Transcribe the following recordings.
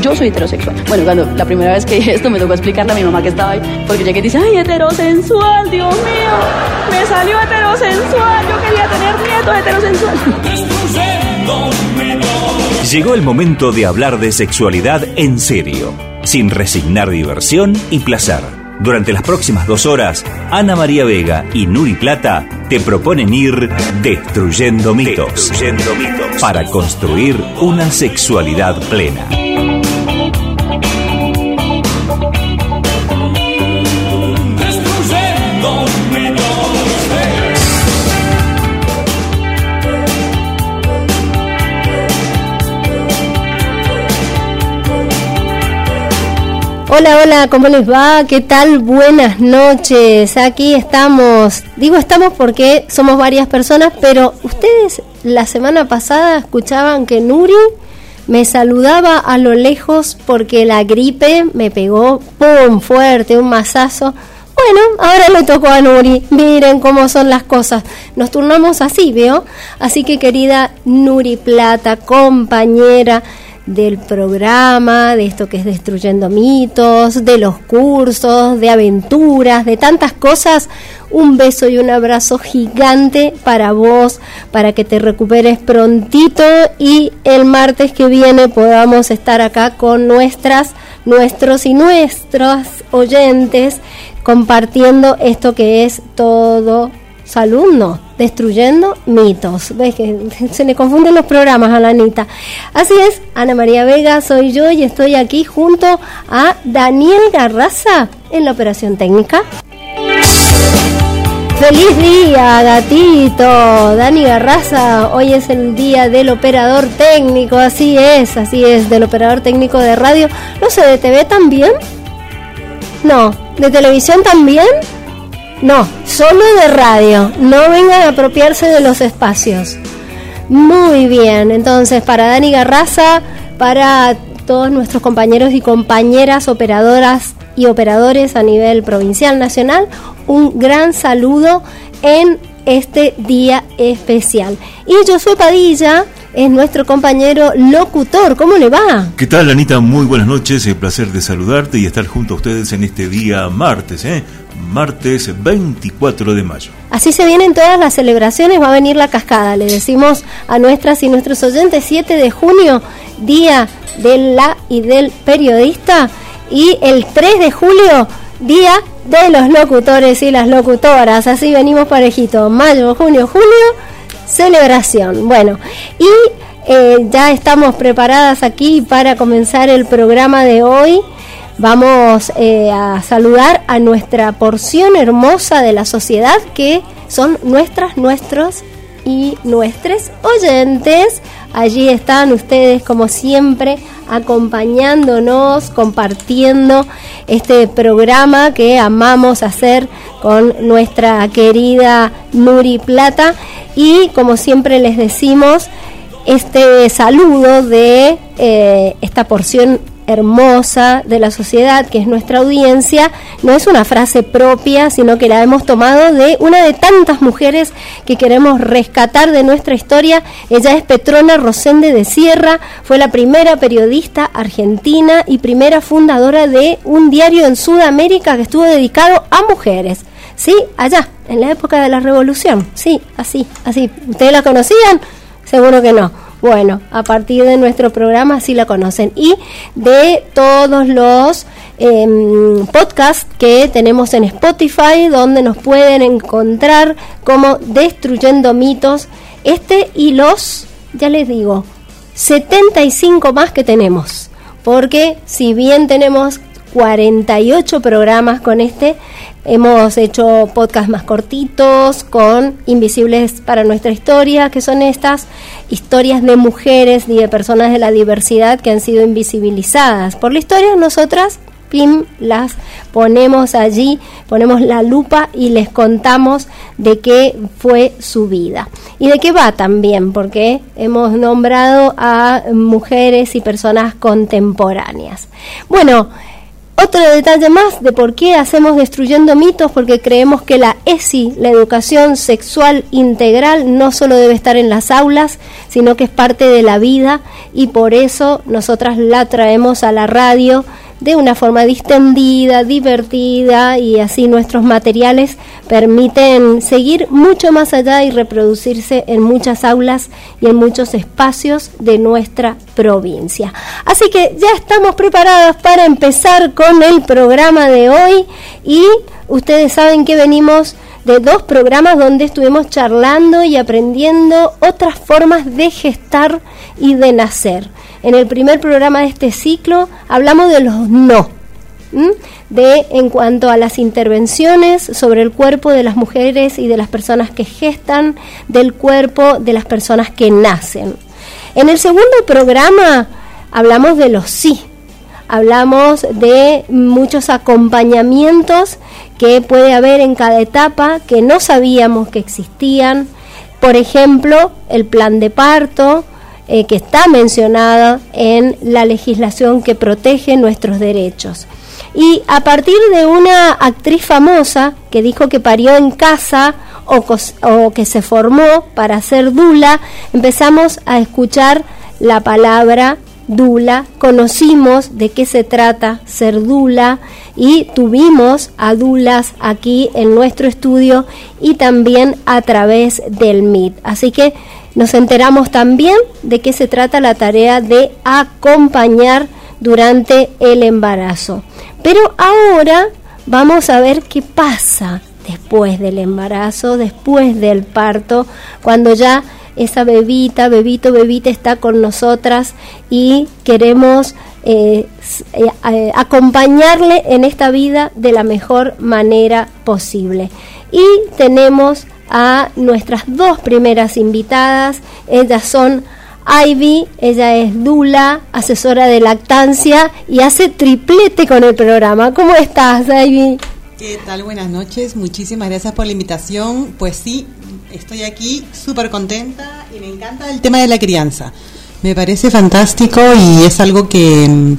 yo soy heterosexual. Bueno, cuando la primera vez que esto me tocó explicarle a mi mamá que estaba ahí, porque llegué y dice, ay, heterosensual, Dios mío, me salió heterosensual, yo quería tener nietos heterosensual. Llegó el momento de hablar de sexualidad en serio, sin resignar diversión y placer. Durante las próximas dos horas, Ana María Vega y Nuri Plata te proponen ir destruyendo mitos, destruyendo mitos para construir una sexualidad plena. Hola, hola, ¿cómo les va? ¿Qué tal? Buenas noches. Aquí estamos. Digo estamos porque somos varias personas, pero ustedes la semana pasada escuchaban que Nuri me saludaba a lo lejos porque la gripe me pegó, ¡pum! fuerte, un mazazo. Bueno, ahora le tocó a Nuri. Miren cómo son las cosas. Nos turnamos así, ¿veo? Así que querida Nuri Plata, compañera, del programa, de esto que es Destruyendo Mitos, de los cursos, de aventuras, de tantas cosas. Un beso y un abrazo gigante para vos, para que te recuperes prontito y el martes que viene podamos estar acá con nuestras, nuestros y nuestros oyentes compartiendo esto que es todo salud, no, destruyendo mitos. ¿Ves que se le confunden los programas a la Anita? Así es, Ana María Vega soy yo y estoy aquí junto a Daniel Garraza en la operación técnica. Feliz día, gatito. Dani Garraza, hoy es el día del operador técnico, así es, así es, del operador técnico de radio. No sé, ¿de TV también? No, ¿de televisión también? No, solo de radio. No vengan a apropiarse de los espacios. Muy bien, entonces para Dani Garraza, para todos nuestros compañeros y compañeras operadoras y operadores a nivel provincial, nacional, un gran saludo en este día especial. Y soy Padilla, es nuestro compañero locutor. ¿Cómo le va? ¿Qué tal, Anita? Muy buenas noches. El placer de saludarte y estar junto a ustedes en este día martes, ¿eh? Martes 24 de mayo. Así se vienen todas las celebraciones, va a venir la cascada. Le decimos a nuestras y nuestros oyentes, 7 de junio, día de la y del periodista. Y el 3 de julio, día de los locutores y las locutoras. Así venimos parejito. Mayo, junio, julio celebración. Bueno, y eh, ya estamos preparadas aquí para comenzar el programa de hoy. Vamos eh, a saludar a nuestra porción hermosa de la sociedad que son nuestras, nuestros y nuestros oyentes. Allí están ustedes como siempre acompañándonos, compartiendo este programa que amamos hacer con nuestra querida Nuri Plata y como siempre les decimos este saludo de eh, esta porción hermosa de la sociedad, que es nuestra audiencia, no es una frase propia, sino que la hemos tomado de una de tantas mujeres que queremos rescatar de nuestra historia. Ella es Petrona Rosende de Sierra, fue la primera periodista argentina y primera fundadora de un diario en Sudamérica que estuvo dedicado a mujeres. Sí, allá, en la época de la revolución. Sí, así, así. ¿Ustedes la conocían? Seguro que no. Bueno, a partir de nuestro programa sí la conocen. Y de todos los em, podcasts que tenemos en Spotify, donde nos pueden encontrar como Destruyendo Mitos. Este y los, ya les digo, 75 más que tenemos. Porque si bien tenemos 48 programas con este. Hemos hecho podcasts más cortitos con Invisibles para nuestra historia, que son estas historias de mujeres y de personas de la diversidad que han sido invisibilizadas. Por la historia nosotras las ponemos allí, ponemos la lupa y les contamos de qué fue su vida. Y de qué va también, porque hemos nombrado a mujeres y personas contemporáneas. Bueno, Otro detalle más de por qué hacemos destruyendo mitos, porque creemos que la ESI, la educación sexual integral, no solo debe estar en las aulas, sino que es parte de la vida y por eso nosotras la traemos a la radio de una forma distendida, divertida y así nuestros materiales permiten seguir mucho más allá y reproducirse en muchas aulas y en muchos espacios de nuestra provincia. Así que ya estamos preparadas para empezar con el programa de hoy y ustedes saben que venimos de dos programas donde estuvimos charlando y aprendiendo otras formas de gestar y de nacer. En el primer programa de este ciclo hablamos de los no, de en cuanto a las intervenciones sobre el cuerpo de las mujeres y de las personas que gestan, del cuerpo de las personas que nacen. En el segundo programa hablamos de los sí, hablamos de muchos acompañamientos que puede haber en cada etapa que no sabíamos que existían, por ejemplo, el plan de parto, eh, que está mencionada en la legislación que protege nuestros derechos. Y a partir de una actriz famosa que dijo que parió en casa o, o que se formó para ser dula, empezamos a escuchar la palabra Dula, conocimos de qué se trata ser Dula y tuvimos a Dulas aquí en nuestro estudio y también a través del MIT. Así que nos enteramos también de qué se trata la tarea de acompañar durante el embarazo. Pero ahora vamos a ver qué pasa después del embarazo, después del parto, cuando ya esa bebita, bebito, bebita está con nosotras y queremos eh, eh, eh, acompañarle en esta vida de la mejor manera posible. Y tenemos a nuestras dos primeras invitadas, ellas son Ivy, ella es Dula, asesora de lactancia y hace triplete con el programa. ¿Cómo estás, Ivy? ¿Qué tal? Buenas noches, muchísimas gracias por la invitación. Pues sí, estoy aquí súper contenta y me encanta el tema de la crianza. Me parece fantástico y es algo que mm,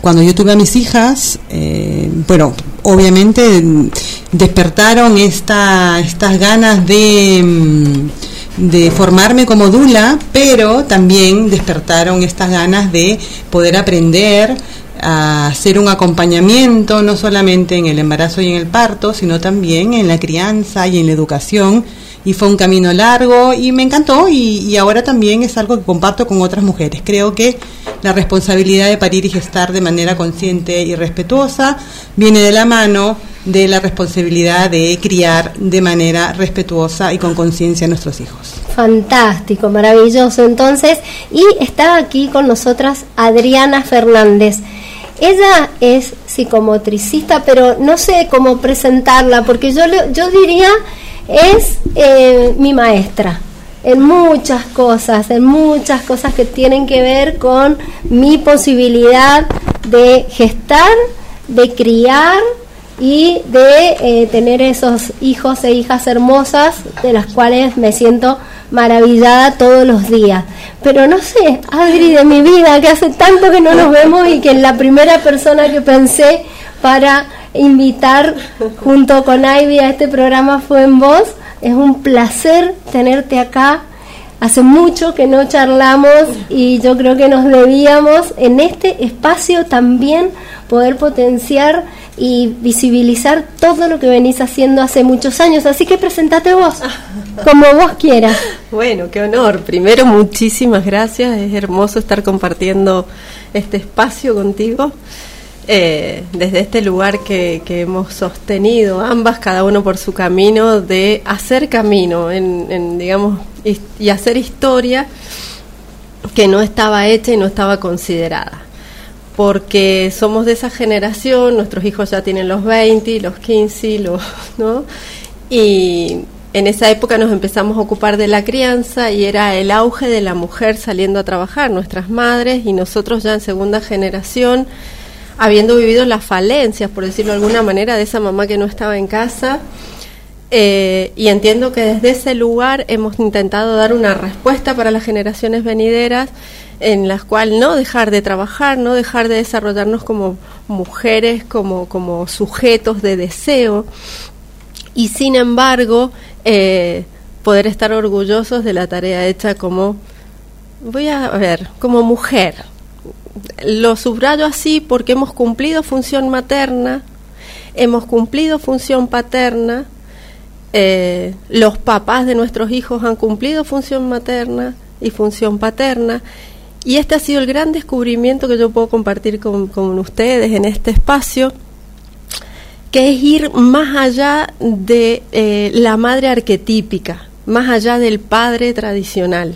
cuando yo tuve a mis hijas, eh, bueno, obviamente mm, despertaron esta, estas ganas de, mm, de formarme como dula, pero también despertaron estas ganas de poder aprender a hacer un acompañamiento, no solamente en el embarazo y en el parto, sino también en la crianza y en la educación y fue un camino largo y me encantó y, ahora también es algo que comparto con otras mujeres. Creo que la responsabilidad de parir y gestar de manera consciente y respetuosa viene de la mano de la responsabilidad de criar de manera respetuosa y con conciencia a nuestros hijos. Fantástico, maravilloso. Entonces, y está aquí con nosotras Adriana Fernández. Ella es psicomotricista, pero no sé cómo presentarla, porque yo, yo diría es eh, mi maestra en muchas cosas, en muchas cosas que tienen que ver con mi posibilidad de gestar, de criar y de eh, tener esos hijos e hijas hermosas de las cuales me siento maravillada todos los días. Pero no sé, Adri de mi vida, que hace tanto que no nos vemos y que la primera persona que pensé para invitar junto con Ivy a este programa fue en voz. Es un placer tenerte acá. Hace mucho que no charlamos y yo creo que nos debíamos en este espacio también poder potenciar y visibilizar todo lo que venís haciendo hace muchos años. Así que presentate vos, como vos quieras. Bueno, qué honor. Primero, muchísimas gracias. Es hermoso estar compartiendo este espacio contigo. Eh, desde este lugar que, hemos sostenido ambas, cada uno por su camino, de hacer camino, en, digamos, y, hacer historia que no estaba hecha y no estaba considerada. Porque somos de esa generación, nuestros hijos ya tienen los 20, los 15, los, ¿no? Y en esa época nos empezamos a ocupar de la crianza y era el auge de la mujer saliendo a trabajar, nuestras madres y nosotros ya en segunda generación habiendo vivido las falencias, por decirlo de alguna manera, de esa mamá que no estaba en casa, Eh, y entiendo que desde ese lugar hemos intentado dar una respuesta para las generaciones venideras en las cuales no dejar de trabajar, no dejar de desarrollarnos como mujeres, como, como sujetos de deseo, y sin embargo eh, poder estar orgullosos de la tarea hecha como, voy a ver, como mujer. Lo subrayo así porque hemos cumplido función materna, hemos cumplido función paterna, eh, los papás de nuestros hijos han cumplido función materna y función paterna. Y este ha sido el gran descubrimiento que yo puedo compartir con, ustedes en este espacio, que es ir más allá de eh, la madre arquetípica, más allá del padre tradicional.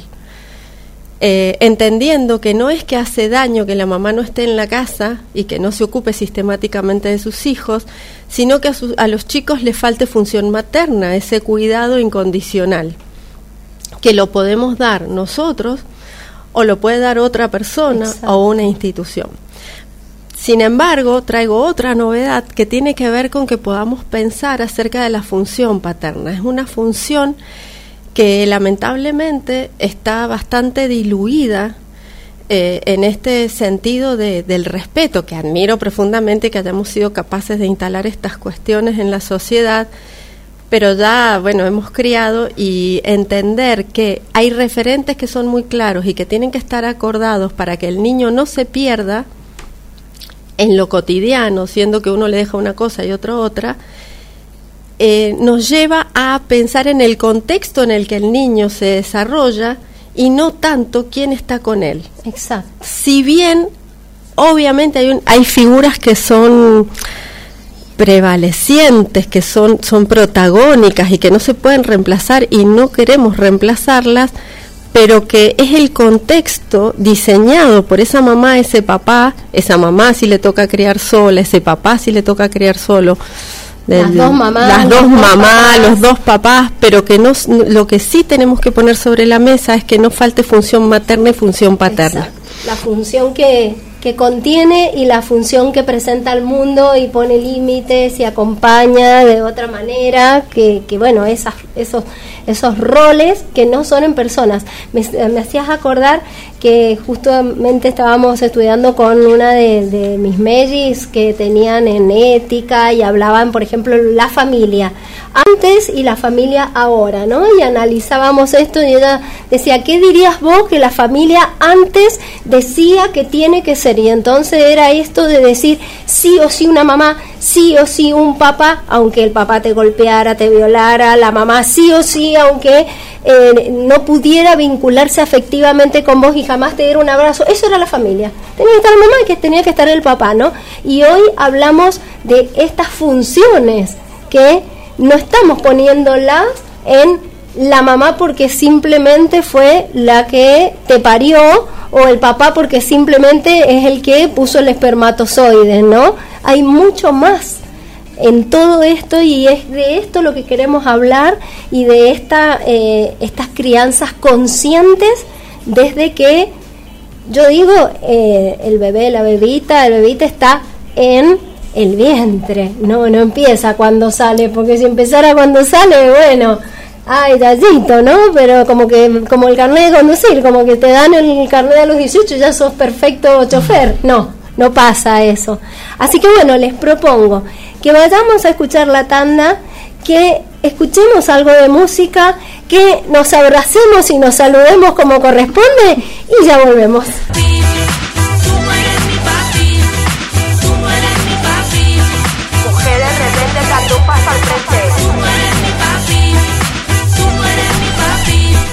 Eh, entendiendo que no es que hace daño que la mamá no esté en la casa y que no se ocupe sistemáticamente de sus hijos, sino que a, los chicos les falte función materna, ese cuidado incondicional, que lo podemos dar nosotros o lo puede dar otra persona o una institución. Sin embargo, traigo otra novedad que tiene que ver con que podamos pensar acerca de la función paterna. Es una función que lamentablemente está bastante diluida eh, en este sentido del respeto, que admiro profundamente que hayamos sido capaces de instalar estas cuestiones en la sociedad, pero ya, bueno, hemos criado y entender que hay referentes que son muy claros y que tienen que estar acordados para que el niño no se pierda en lo cotidiano, siendo que uno le deja una cosa y otro otra, eh, nos lleva a pensar en el contexto en el que el niño se desarrolla y no tanto quién está con él. Exacto. Si bien, obviamente, hay, hay figuras que son prevalecientes, que son, son protagónicas y que no se pueden reemplazar y no queremos reemplazarlas, pero que es el contexto diseñado por esa mamá, ese papá, esa mamá si le toca criar sola, ese papá si le toca criar solo, las dos mamás, las dos mamás, los dos papás, pero que no, lo que sí tenemos que poner sobre la mesa es que no falte función materna y función paterna. La función que, contiene y la función que presenta al mundo y pone límites y acompaña de otra manera, que, bueno, esas, esos, esos roles que no son en personas. Me, me hacías acordar que justamente estábamos estudiando con una de, mis mellis que tenían en ética y hablaban, por ejemplo, la familia antes y la familia ahora, ¿no? Y analizábamos esto y ella decía, ¿qué dirías vos que la familia antes decía que tiene que ser? Y entonces era esto de decir sí o sí una mamá, sí o sí un papá, aunque el papá te golpeara, te violara, la mamá sí o sí, aunque eh, no pudiera vincularse afectivamente con vos y jamás te diera un abrazo. Eso era la familia. Tenía que estar la mamá y que tenía que estar el papá, ¿no? Y hoy hablamos de estas funciones que no estamos poniéndolas en la mamá porque simplemente fue la que te parió o el papá porque simplemente es el que puso el espermatozoide, ¿no? Hay mucho más en todo esto y es de esto lo que queremos hablar y de esta, eh, estas crianzas conscientes desde que yo digo eh, el bebé, la bebita, el bebita está en el vientre, no, no empieza cuando sale, porque si empezara cuando sale, bueno, ay, gallito, ¿no? Pero como que, como el carnet de conducir, como que te dan el carnet a los 18 ya sos perfecto chofer, no, no pasa eso. Así que bueno, les propongo que vayamos a escuchar la tanda, que escuchemos algo de música, que nos abracemos y nos saludemos como corresponde y ya volvemos.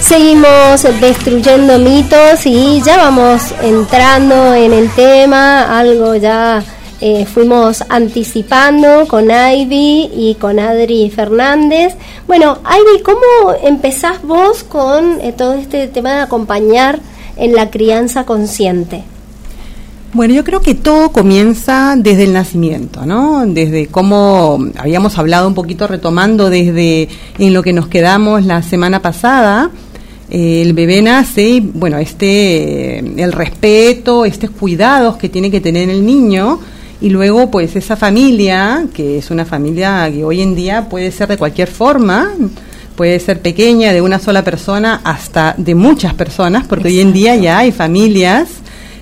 Seguimos destruyendo mitos y ya vamos entrando en el tema, algo ya eh, fuimos anticipando con Ivy y con Adri Fernández. Bueno, Ivy, ¿cómo empezás vos con eh, todo este tema de acompañar en la crianza consciente? Bueno, yo creo que todo comienza desde el nacimiento, ¿no? Desde cómo habíamos hablado un poquito retomando desde en lo que nos quedamos la semana pasada, eh, el bebé nace y, bueno, este, el respeto, estos cuidados que tiene que tener el niño, y luego pues esa familia, que es una familia que hoy en día puede ser de cualquier forma, puede ser pequeña, de una sola persona, hasta de muchas personas, porque hoy en día ya hay familias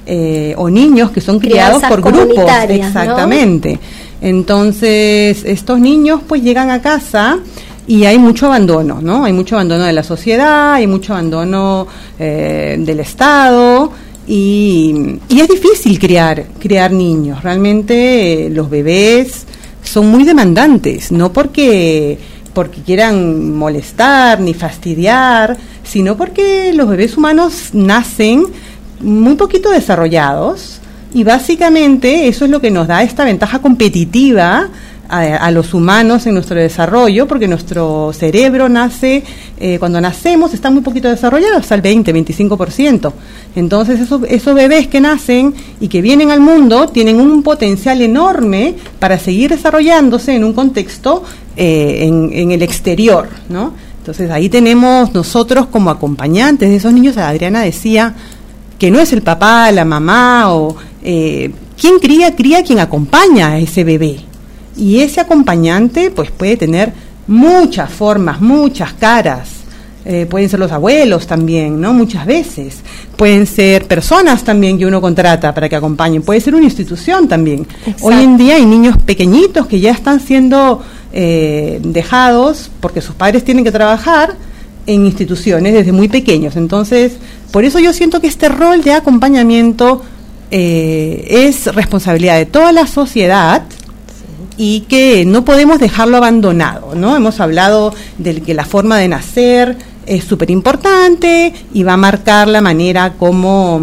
eh, o niños que son criados por grupos. Exactamente. Entonces, estos niños pues llegan a casa y hay mucho abandono, ¿no? Hay mucho abandono de la sociedad, hay mucho abandono eh, del Estado y, es difícil criar, criar niños. Realmente eh, los bebés son muy demandantes, no porque, porque quieran molestar ni fastidiar, sino porque los bebés humanos nacen muy poquito desarrollados y básicamente eso es lo que nos da esta ventaja competitiva a, los humanos en nuestro desarrollo, porque nuestro cerebro nace, eh, cuando nacemos está muy poquito desarrollado, hasta el 20, 25%. Entonces esos, esos bebés que nacen y que vienen al mundo tienen un potencial enorme para seguir desarrollándose en un contexto eh, en, en, el exterior, ¿no? Entonces ahí tenemos nosotros como acompañantes de esos niños, Adriana decía que no es el papá, la mamá o... Eh, quien cría, cría quien acompaña a ese bebé. Y ese acompañante pues puede tener muchas formas, muchas caras. Eh, pueden ser los abuelos también, ¿no? Muchas veces. Pueden ser personas también que uno contrata para que acompañen. Puede ser una institución también. Hoy en día hay niños pequeñitos que ya están siendo eh, dejados porque sus padres tienen que trabajar en instituciones desde muy pequeños. Entonces, por eso yo siento que este rol de acompañamiento eh, es responsabilidad de toda la sociedad y que no podemos dejarlo abandonado, ¿no? Hemos hablado de que la forma de nacer es súper importante y va a marcar la manera como,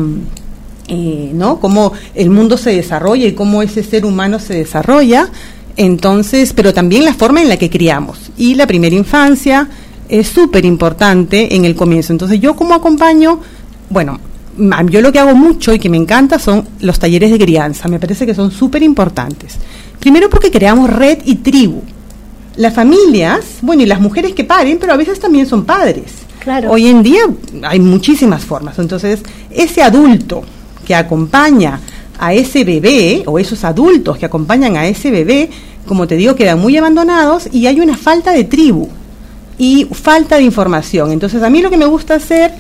eh, ¿no? Cómo el mundo se desarrolla y cómo ese ser humano se desarrolla. Entonces, pero también la forma en la que criamos. Y la primera infancia es súper importante en el comienzo. Entonces, yo como acompaño, bueno, yo lo que hago mucho y que me encanta son los talleres de crianza. Me parece que son súper importantes. Primero porque creamos red y tribu. Las familias, bueno, y las mujeres que paren, pero a veces también son padres. Claro. Hoy en día hay muchísimas formas. Entonces, ese adulto que acompaña a ese bebé, o esos adultos que acompañan a ese bebé, como te digo, quedan muy abandonados y hay una falta de tribu y falta de información. Entonces, a mí lo que me gusta hacer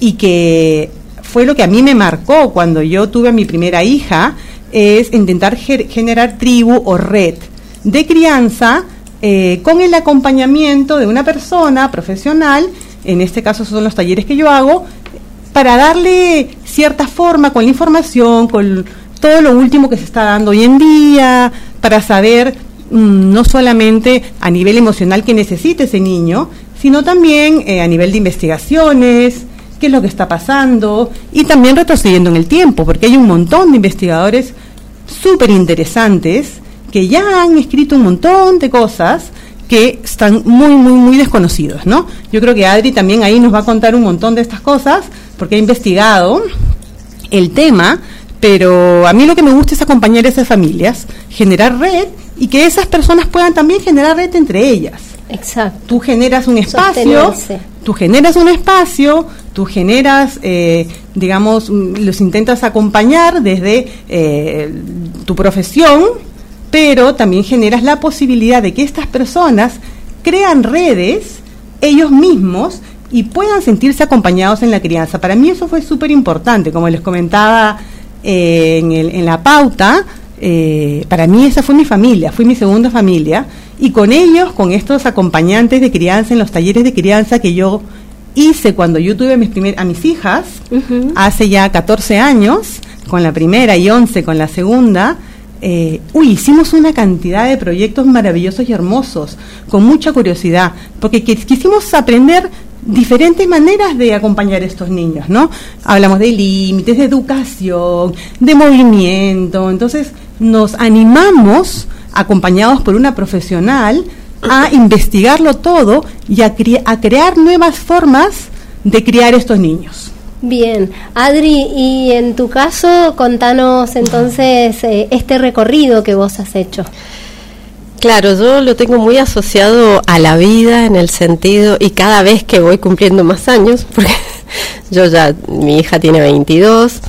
y que fue lo que a mí me marcó cuando yo tuve a mi primera hija, es intentar generar tribu o red de crianza eh, con el acompañamiento de una persona profesional, en este caso son los talleres que yo hago, para darle cierta forma con la información, con todo lo último que se está dando hoy en día, para saber mm, no solamente a nivel emocional que necesite ese niño, sino también eh, a nivel de investigaciones, qué es lo que está pasando y también retrocediendo en el tiempo, porque hay un montón de investigadores súper interesantes que ya han escrito un montón de cosas que están muy, muy, muy desconocidos, ¿no? Yo creo que Adri también ahí nos va a contar un montón de estas cosas, porque ha investigado el tema, pero a mí lo que me gusta es acompañar a esas familias, generar red y que esas personas puedan también generar red entre ellas. Exacto. Tú generas un espacio, tú generas un espacio, tú generas, eh, digamos, los intentas acompañar desde eh, tu profesión, pero también generas la posibilidad de que estas personas crean redes ellos mismos y puedan sentirse acompañados en la crianza. Para mí eso fue súper importante, como les comentaba eh, en, en, la pauta, para mí esa fue mi familia, fue mi segunda familia, y con ellos, con estos acompañantes de crianza en los talleres de crianza que yo hice cuando yo tuve a mis, primer, a mis hijas, hace ya 14 años, con la primera y 11 con la segunda, eh, uy, hicimos una cantidad de proyectos maravillosos y hermosos, con mucha curiosidad, porque quisimos aprender diferentes maneras de acompañar a estos niños, ¿no? Hablamos de límites, de educación, de movimiento, entonces nos animamos, acompañados por una profesional, a investigarlo todo y a, a crear nuevas formas de criar estos niños. Bien, Adri, y en tu caso, contanos entonces eh, este recorrido que vos has hecho. Claro, yo lo tengo muy asociado a la vida en el sentido, y cada vez que voy cumpliendo más años, porque yo ya, mi hija tiene 22,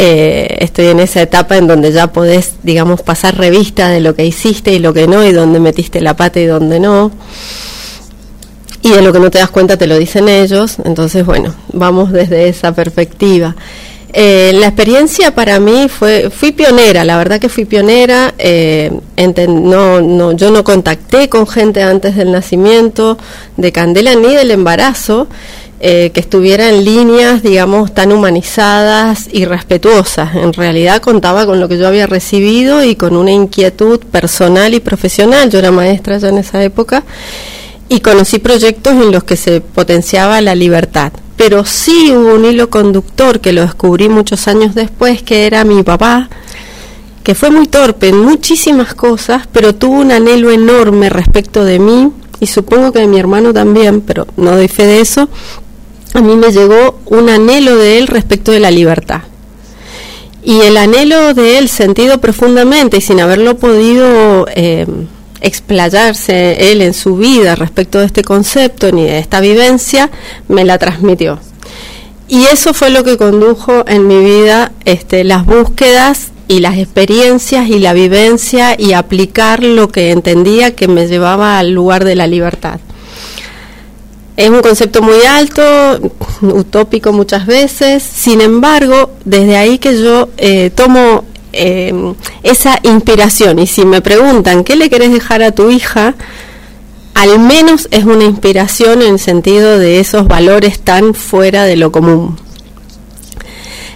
eh, estoy en esa etapa en donde ya podés, digamos, pasar revista de lo que hiciste y lo que no, y dónde metiste la pata y dónde no. Y de lo que no te das cuenta te lo dicen ellos. Entonces, bueno, vamos desde esa perspectiva. Eh, la experiencia para mí fue, fui pionera, la verdad que fui pionera, eh, no, no, yo no contacté con gente antes del nacimiento de Candela ni del embarazo, eh, que estuviera en líneas, digamos, tan humanizadas y respetuosas. En realidad contaba con lo que yo había recibido y con una inquietud personal y profesional. Yo era maestra ya en esa época y conocí proyectos en los que se potenciaba la libertad. Pero sí hubo un hilo conductor que lo descubrí muchos años después, que era mi papá, que fue muy torpe en muchísimas cosas, pero tuvo un anhelo enorme respecto de mí y supongo que de mi hermano también, pero no doy fe de eso, a mí me llegó un anhelo de él respecto de la libertad. Y el anhelo de él, sentido profundamente y sin haberlo podido eh, explayarse él en su vida respecto de este concepto ni de esta vivencia, me la transmitió. Y eso fue lo que condujo en mi vida este, las búsquedas y las experiencias y la vivencia y aplicar lo que entendía que me llevaba al lugar de la libertad. Es un concepto muy alto, utópico muchas veces, sin embargo, desde ahí que yo eh, tomo eh, esa inspiración y si me preguntan, ¿qué le querés dejar a tu hija? Al menos es una inspiración en el sentido de esos valores tan fuera de lo común.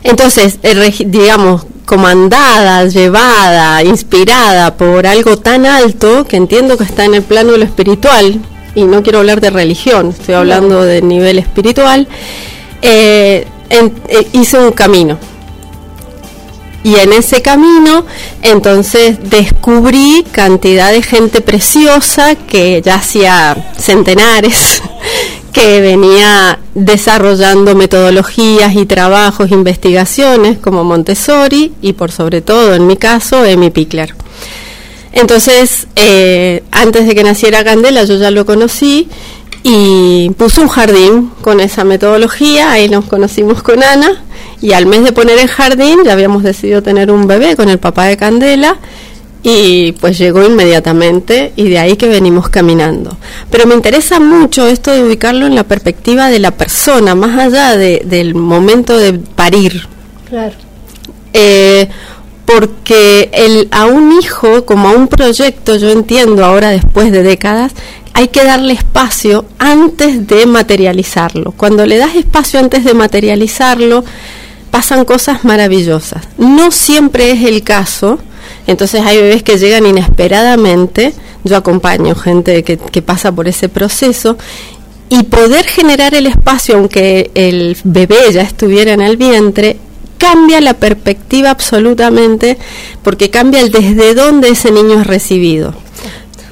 Entonces, digamos, comandada, llevada, inspirada por algo tan alto que entiendo que está en el plano de lo espiritual, y no quiero hablar de religión, estoy hablando de nivel espiritual, eh, eh, hice un camino. Y en ese camino, entonces descubrí cantidad de gente preciosa que ya hacía centenares, que venía desarrollando metodologías y trabajos, investigaciones como Montessori y por sobre todo, en mi caso, Emi Pickler. Entonces, eh, antes de que naciera Candela, yo ya lo conocí y puse un jardín con esa metodología, ahí nos conocimos con Ana y al mes de poner el jardín ya habíamos decidido tener un bebé con el papá de Candela y pues llegó inmediatamente y de ahí que venimos caminando. Pero me interesa mucho esto de ubicarlo en la perspectiva de la persona, más allá de, del momento de parir. Claro. Eh, porque el, a un hijo, como a un proyecto, yo entiendo ahora después de décadas, hay que darle espacio antes de materializarlo. Cuando le das espacio antes de materializarlo, pasan cosas maravillosas. No siempre es el caso, entonces hay bebés que llegan inesperadamente, yo acompaño gente que, que pasa por ese proceso, y poder generar el espacio, aunque el bebé ya estuviera en el vientre, cambia la perspectiva absolutamente porque cambia el desde dónde ese niño es recibido.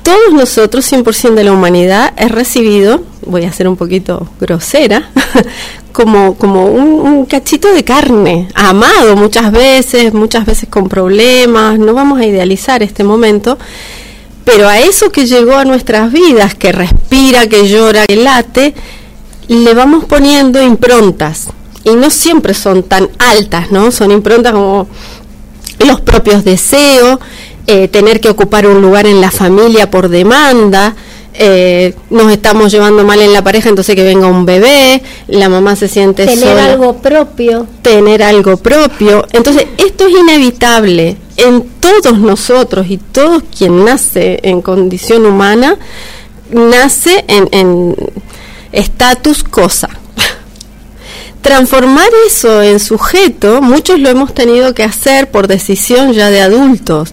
Todos nosotros, 100% de la humanidad, es recibido, voy a ser un poquito grosera, como, como un, cachito de carne, amado muchas veces, muchas veces con problemas, no vamos a idealizar este momento, pero a eso que llegó a nuestras vidas, que respira, que llora, que late, le vamos poniendo improntas y no siempre son tan altas, ¿no? Son improntas como los propios deseos, eh, tener que ocupar un lugar en la familia por demanda, eh, nos estamos llevando mal en la pareja, entonces que venga un bebé, la mamá se siente tener algo propio, tener algo propio. Entonces, esto es inevitable en todos nosotros y todos quien nace en condición humana nace en estatus cosa transformar eso en sujeto, muchos lo hemos tenido que hacer por decisión ya de adultos.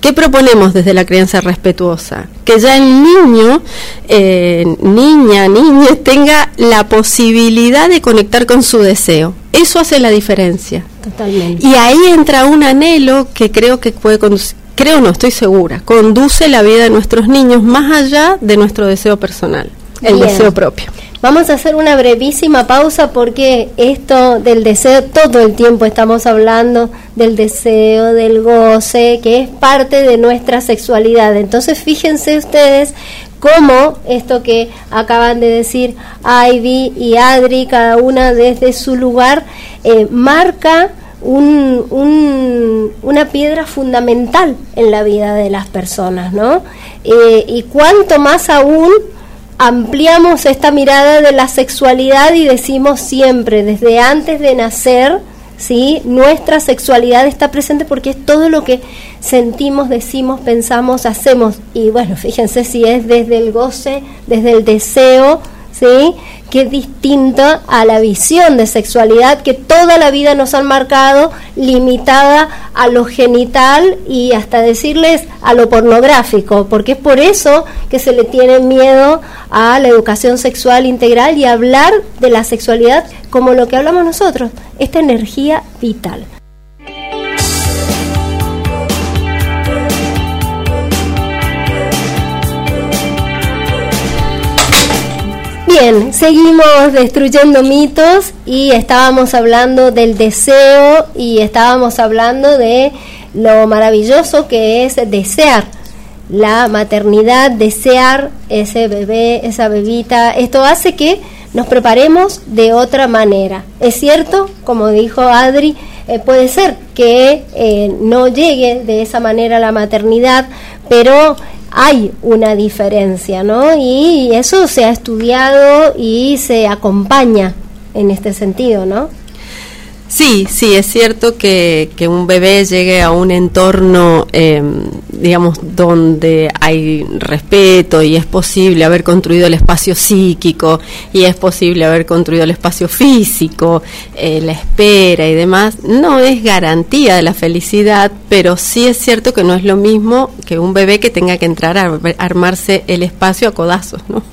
¿Qué proponemos desde la crianza respetuosa? Que ya el niño, eh, niña, niña, tenga la posibilidad de conectar con su deseo. Eso hace la diferencia. Totalmente. Y ahí entra un anhelo que creo que puede conducir, creo no, estoy segura, conduce la vida de nuestros niños más allá de nuestro deseo personal, el deseo propio. Vamos a hacer una brevísima pausa porque esto del deseo, todo el tiempo estamos hablando del deseo, del goce, que es parte de nuestra sexualidad. Entonces fíjense ustedes cómo esto que acaban de decir Ivy y Adri, cada una desde su lugar, eh, marca un, un, una piedra fundamental en la vida de las personas, ¿no? Eh, y cuanto más aún ampliamos esta mirada de la sexualidad y decimos siempre, desde antes de nacer, ¿sí? nuestra sexualidad está presente porque es todo lo que sentimos, decimos, pensamos, hacemos. Y bueno, fíjense si es desde el goce, desde el deseo, ¿sí? que es distinta a la visión de sexualidad que toda la vida nos han marcado, limitada a lo genital y hasta decirles a lo pornográfico, porque es por eso que se le tiene miedo a la educación sexual integral y hablar de la sexualidad como lo que hablamos nosotros, esta energía vital. Bien, seguimos destruyendo mitos y estábamos hablando del deseo y estábamos hablando de lo maravilloso que es desear la maternidad, desear ese bebé, esa bebita. Esto hace que nos preparemos de otra manera. Es cierto, como dijo Adri, eh, puede ser que eh, no llegue de esa manera la maternidad, pero hay una diferencia, ¿no? Y eso se ha estudiado y se acompaña en este sentido, ¿no? Sí, sí, es cierto que, que un bebé llegue a un entorno, em, digamos, donde hay respeto y es posible haber construido el espacio psíquico y es posible haber construido el espacio físico, eh, la espera y demás, no es garantía de la felicidad, pero sí es cierto que no es lo mismo que un bebé que tenga que entrar a armarse el espacio a codazos, ¿no?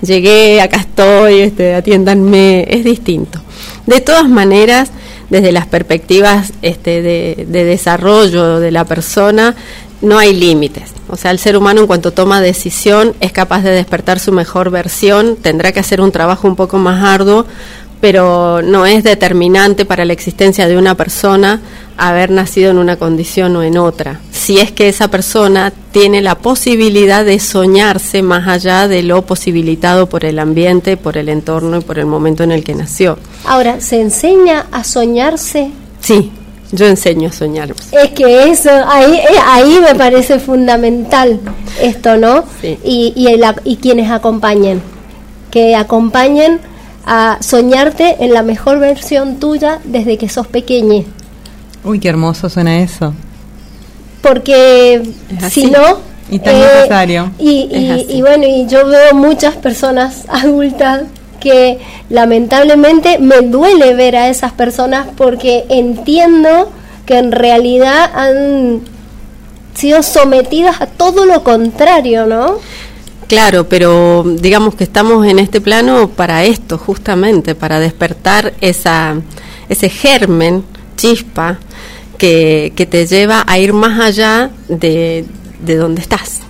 Llegué, acá estoy, este, atiéndanme, es distinto. De todas maneras, desde las perspectivas este, de, desarrollo de la persona, no hay límites. O sea, el ser humano en cuanto toma decisión es capaz de despertar su mejor versión, tendrá que hacer un trabajo un poco más arduo, pero no es determinante para la existencia de una persona haber nacido en una condición o en otra. Si es que esa persona tiene la posibilidad de soñarse más allá de lo posibilitado por el ambiente, por el entorno y por el momento en el que nació. Ahora, ¿se enseña a soñarse? Sí, yo enseño a soñar. Es que eso, ahí, eh, ahí me parece fundamental esto, ¿no? Y, y, y quienes acompañen, que acompañen a soñarte en la mejor versión tuya desde que sos pequeña. Uy, qué hermoso suena eso. Porque si no... Y tan necesario. Y, y, bueno, y yo veo muchas personas adultas que lamentablemente me duele ver a esas personas porque entiendo que en realidad han sido sometidas a todo lo contrario, ¿no? Claro, pero digamos que estamos en este plano para esto, justamente, para despertar esa, ese germen, chispa, que, que te lleva a ir más allá de, de donde estás.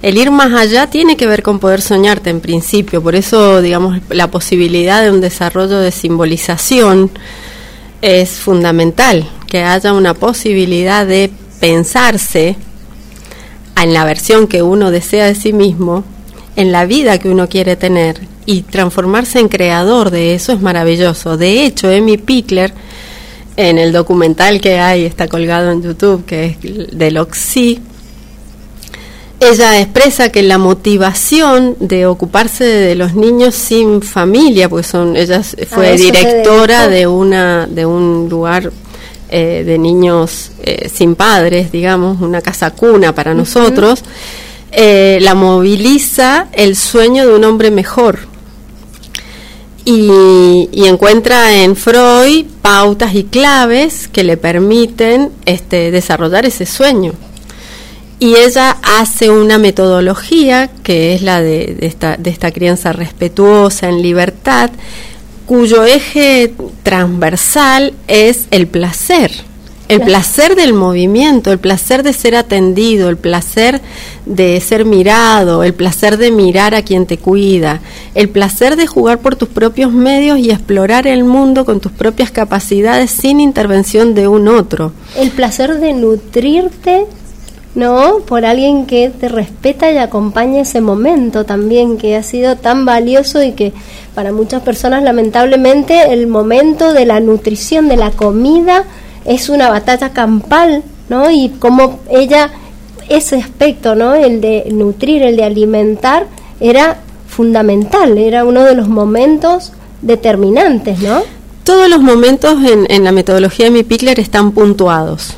El ir más allá tiene que ver con poder soñarte en principio, por eso, digamos, la posibilidad de un desarrollo de simbolización es fundamental, que haya una posibilidad de pensarse en la versión que uno desea de sí mismo en la vida que uno quiere tener. Y transformarse en creador de eso es maravilloso. De hecho, Amy Pickler, en el documental que hay, está colgado en YouTube, que es del Oxy, ella expresa que la motivación de ocuparse de los niños sin familia, pues son, ella fue directora de una de un lugar eh, de niños eh, sin padres, digamos, una casa cuna para nosotros eh, la moviliza el sueño de un hombre mejor. Y, encuentra en Freud pautas y claves que le permiten este, desarrollar ese sueño. Y ella hace una metodología que es la de, esta, de esta crianza respetuosa en libertad, cuyo eje transversal es el placer el placer del movimiento, el placer de ser atendido, el placer de ser mirado, el placer de mirar a quien te cuida, el placer de jugar por tus propios medios y explorar el mundo con tus propias capacidades sin intervención de un otro. El placer de nutrirte, ¿no? Por alguien que te respeta y acompaña ese momento también, que ha sido tan valioso y que para muchas personas lamentablemente el momento de la nutrición, de la comida, es una batalla campal, ¿no? Y como ella, ese aspecto, ¿no? El de nutrir, el de alimentar, era fundamental, era uno de los momentos determinantes, ¿no? Todos los momentos en, en la metodología de mi Pickler están puntuados.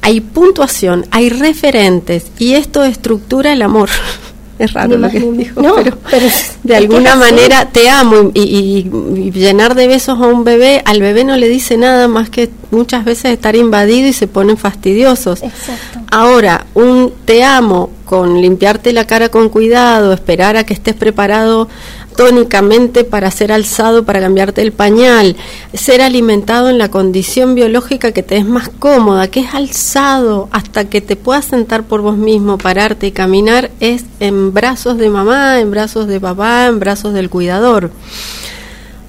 Hay puntuación, hay referentes y esto estructura el amor. Es raro lo que digo, No, pero, pero de alguna manera te amo y, y- y llenar de besos a un bebé, al bebé no le dice nada más que muchas veces estar invadido y se ponen fastidiosos. Exacto. Ahora, un te amo con limpiarte la cara con cuidado, esperar a que estés preparado tónicamente para ser alzado, para cambiarte el pañal, ser alimentado en la condición biológica que te es más cómoda, que es alzado hasta que te puedas sentar por vos mismo, pararte y caminar, es en brazos de mamá, en brazos de papá, en brazos del cuidador.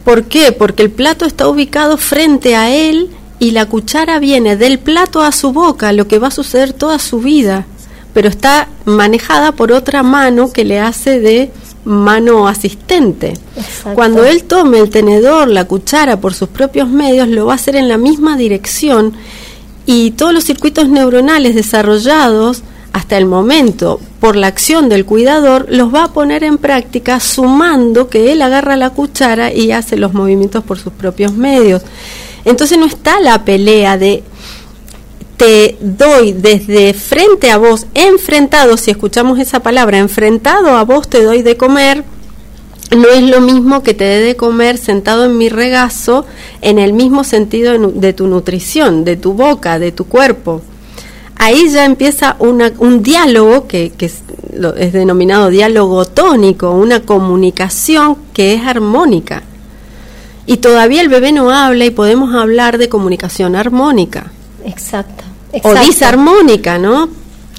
¿Por qué? Porque el plato está ubicado frente a él y la cuchara viene del plato a su boca, lo que va a suceder toda su vida, pero está manejada por otra mano que le hace de mano asistente. Exacto. Cuando él tome el tenedor, la cuchara por sus propios medios, lo va a hacer en la misma dirección y todos los circuitos neuronales desarrollados hasta el momento por la acción del cuidador los va a poner en práctica sumando que él agarra la cuchara y hace los movimientos por sus propios medios. Entonces no está la pelea de te doy desde frente a vos, enfrentado, si escuchamos esa palabra, enfrentado a vos te doy de comer, no es lo mismo que te dé de comer sentado en mi regazo en el mismo sentido de, tu nutrición, de tu boca, de tu cuerpo. Ahí ya empieza una- un diálogo que, que es, lo- es denominado diálogo tónico, una comunicación que es armónica. Y todavía el bebé no habla y podemos hablar de comunicación armónica Exacto. O disarmónica, ¿no?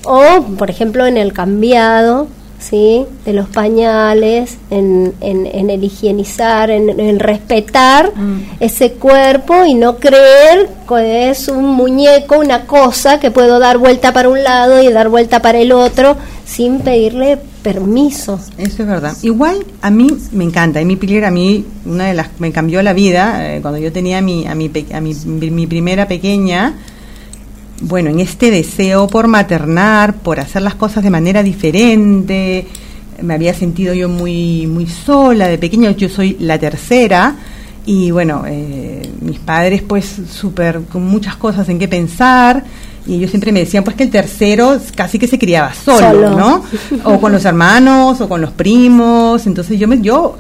O, por ejemplo, en el cambiado, ¿sí? De los pañales, en, en, en el higienizar, en, en respetar ese cuerpo y no creer que es un muñeco, una cosa que puedo dar vuelta para un lado y dar vuelta para el otro sin pedirle permiso. Eso es verdad. Igual a mí me encanta. Y mi Pilar a mí una de las me cambió la vida eh, cuando yo tenía a mi a mi, a mi, mi primera pequeña. Bueno, en este deseo por maternar, por hacer las cosas de manera diferente, me había sentido yo muy muy sola de pequeña. Yo soy la tercera y bueno, eh, mis padres pues súper con muchas cosas en qué pensar. Y ellos siempre me decían pues que el tercero casi que se criaba solo, Solo. ¿no? o con los hermanos o con los primos entonces yo me yo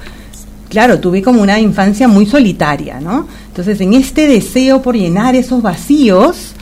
claro tuve como una infancia muy solitaria no entonces en este deseo por llenar esos vacíos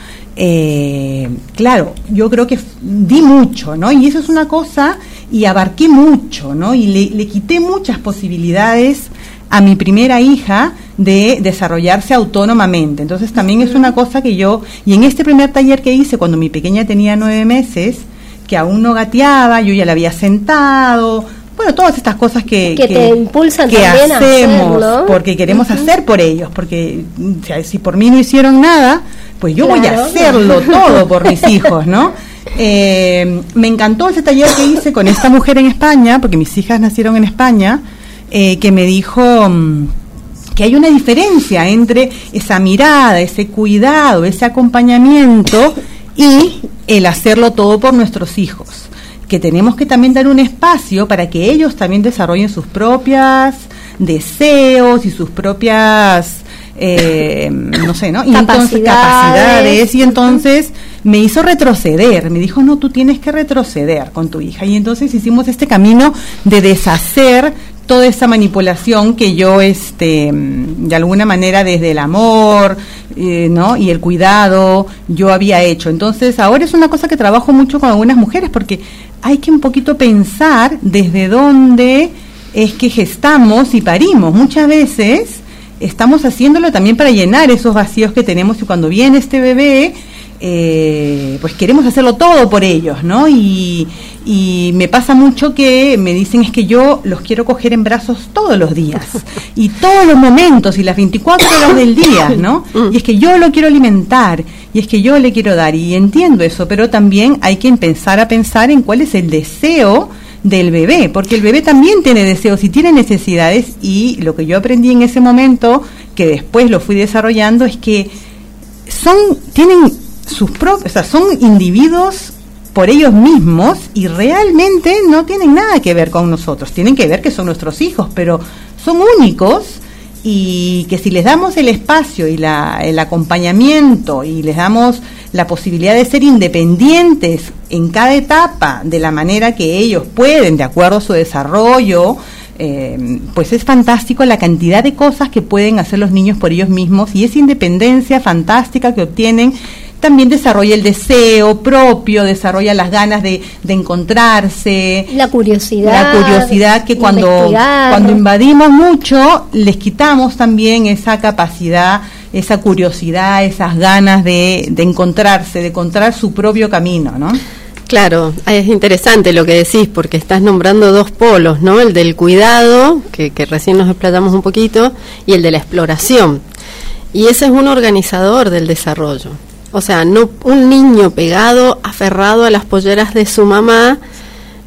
eh, claro yo creo que di mucho no y eso es una cosa y abarqué mucho no y le, le quité muchas posibilidades a mi primera hija de desarrollarse autónomamente. Entonces también es una cosa que yo, y en este primer taller que hice cuando mi pequeña tenía nueve meses, que aún no gateaba, yo ya la había sentado, bueno, todas estas cosas que, Que te impulsan que también a hacer, hacemos, ¿no? porque queremos hacer por ellos, porque o sea, si por mí no hicieron nada, pues yo voy a hacerlo todo por mis hijos, ¿no? Eh, me encantó ese taller que hice con esta mujer en España, porque mis hijas nacieron en España, eh, que me dijo mm, que hay una diferencia entre esa mirada, ese cuidado, ese acompañamiento y el hacerlo todo por nuestros hijos. Que tenemos que también dar un espacio para que ellos también desarrollen sus propias deseos y sus propias, eh, no sé, ¿no? Y entonces Capacidades. Y entonces me hizo retroceder. Me dijo, no, tú tienes que retroceder con tu hija. Y entonces hicimos este camino de deshacer toda esa manipulación que yo este de alguna manera desde el amor eh, no y el cuidado yo había hecho entonces ahora es una cosa que trabajo mucho con algunas mujeres porque hay que un poquito pensar desde dónde es que gestamos y parimos muchas veces estamos haciéndolo también para llenar esos vacíos que tenemos y cuando viene este bebé eh, pues queremos hacerlo todo por ellos, ¿no? Y, y me pasa mucho que me dicen es que yo los quiero coger en brazos todos los días y todos los momentos y las 24 horas del día, ¿no? Y es que yo lo quiero alimentar y es que yo le quiero dar y entiendo eso, pero también hay que empezar a pensar en cuál es el deseo del bebé, porque el bebé también tiene deseos y tiene necesidades y lo que yo aprendí en ese momento, que después lo fui desarrollando, es que son, tienen sus propios, o sea, son individuos por ellos mismos y realmente no tienen nada que ver con nosotros, tienen que ver que son nuestros hijos, pero son únicos y que si les damos el espacio y la, el acompañamiento y les damos la posibilidad de ser independientes en cada etapa de la manera que ellos pueden, de acuerdo a su desarrollo, eh, pues es fantástico la cantidad de cosas que pueden hacer los niños por ellos mismos y esa independencia fantástica que obtienen también desarrolla el deseo propio, desarrolla las ganas de, encontrarse. La curiosidad. La curiosidad que cuando, cuando invadimos mucho, les quitamos también esa capacidad, esa curiosidad, esas ganas de, de encontrarse, de encontrar su propio camino, ¿no? Claro, es interesante lo que decís porque estás nombrando dos polos, ¿no? El del cuidado, que, que recién nos explayamos un poquito, y el de la exploración. Y ese es un organizador del desarrollo. O sea, no un niño pegado, aferrado a las polleras de su mamá,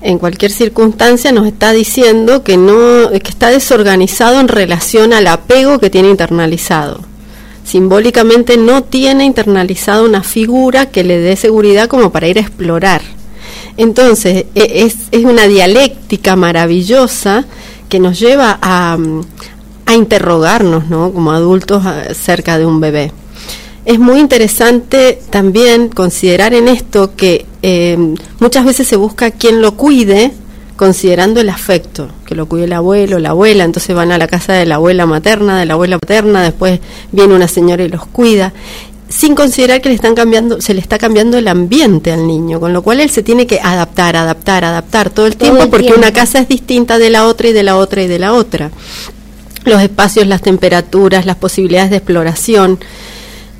en cualquier circunstancia nos está diciendo que no que está desorganizado en relación al apego que tiene internalizado. Simbólicamente no tiene internalizado una figura que le dé seguridad como para ir a explorar. Entonces, e, es, es una dialéctica maravillosa que nos lleva a, interrogarnos, ¿no? Como adultos cerca de un bebé es muy interesante también considerar en esto que eh, muchas veces se busca quien lo cuide considerando el afecto, que lo cuide el abuelo, la abuela, entonces van a la casa de la abuela materna, de la abuela paterna, después viene una señora y los cuida, sin considerar que le están cambiando, se le está cambiando el ambiente al niño, con lo cual él se tiene que adaptar, adaptar, adaptar todo el tiempo, porque una casa es distinta de la otra y de la otra y de la otra. Los espacios, las temperaturas, las posibilidades de exploración.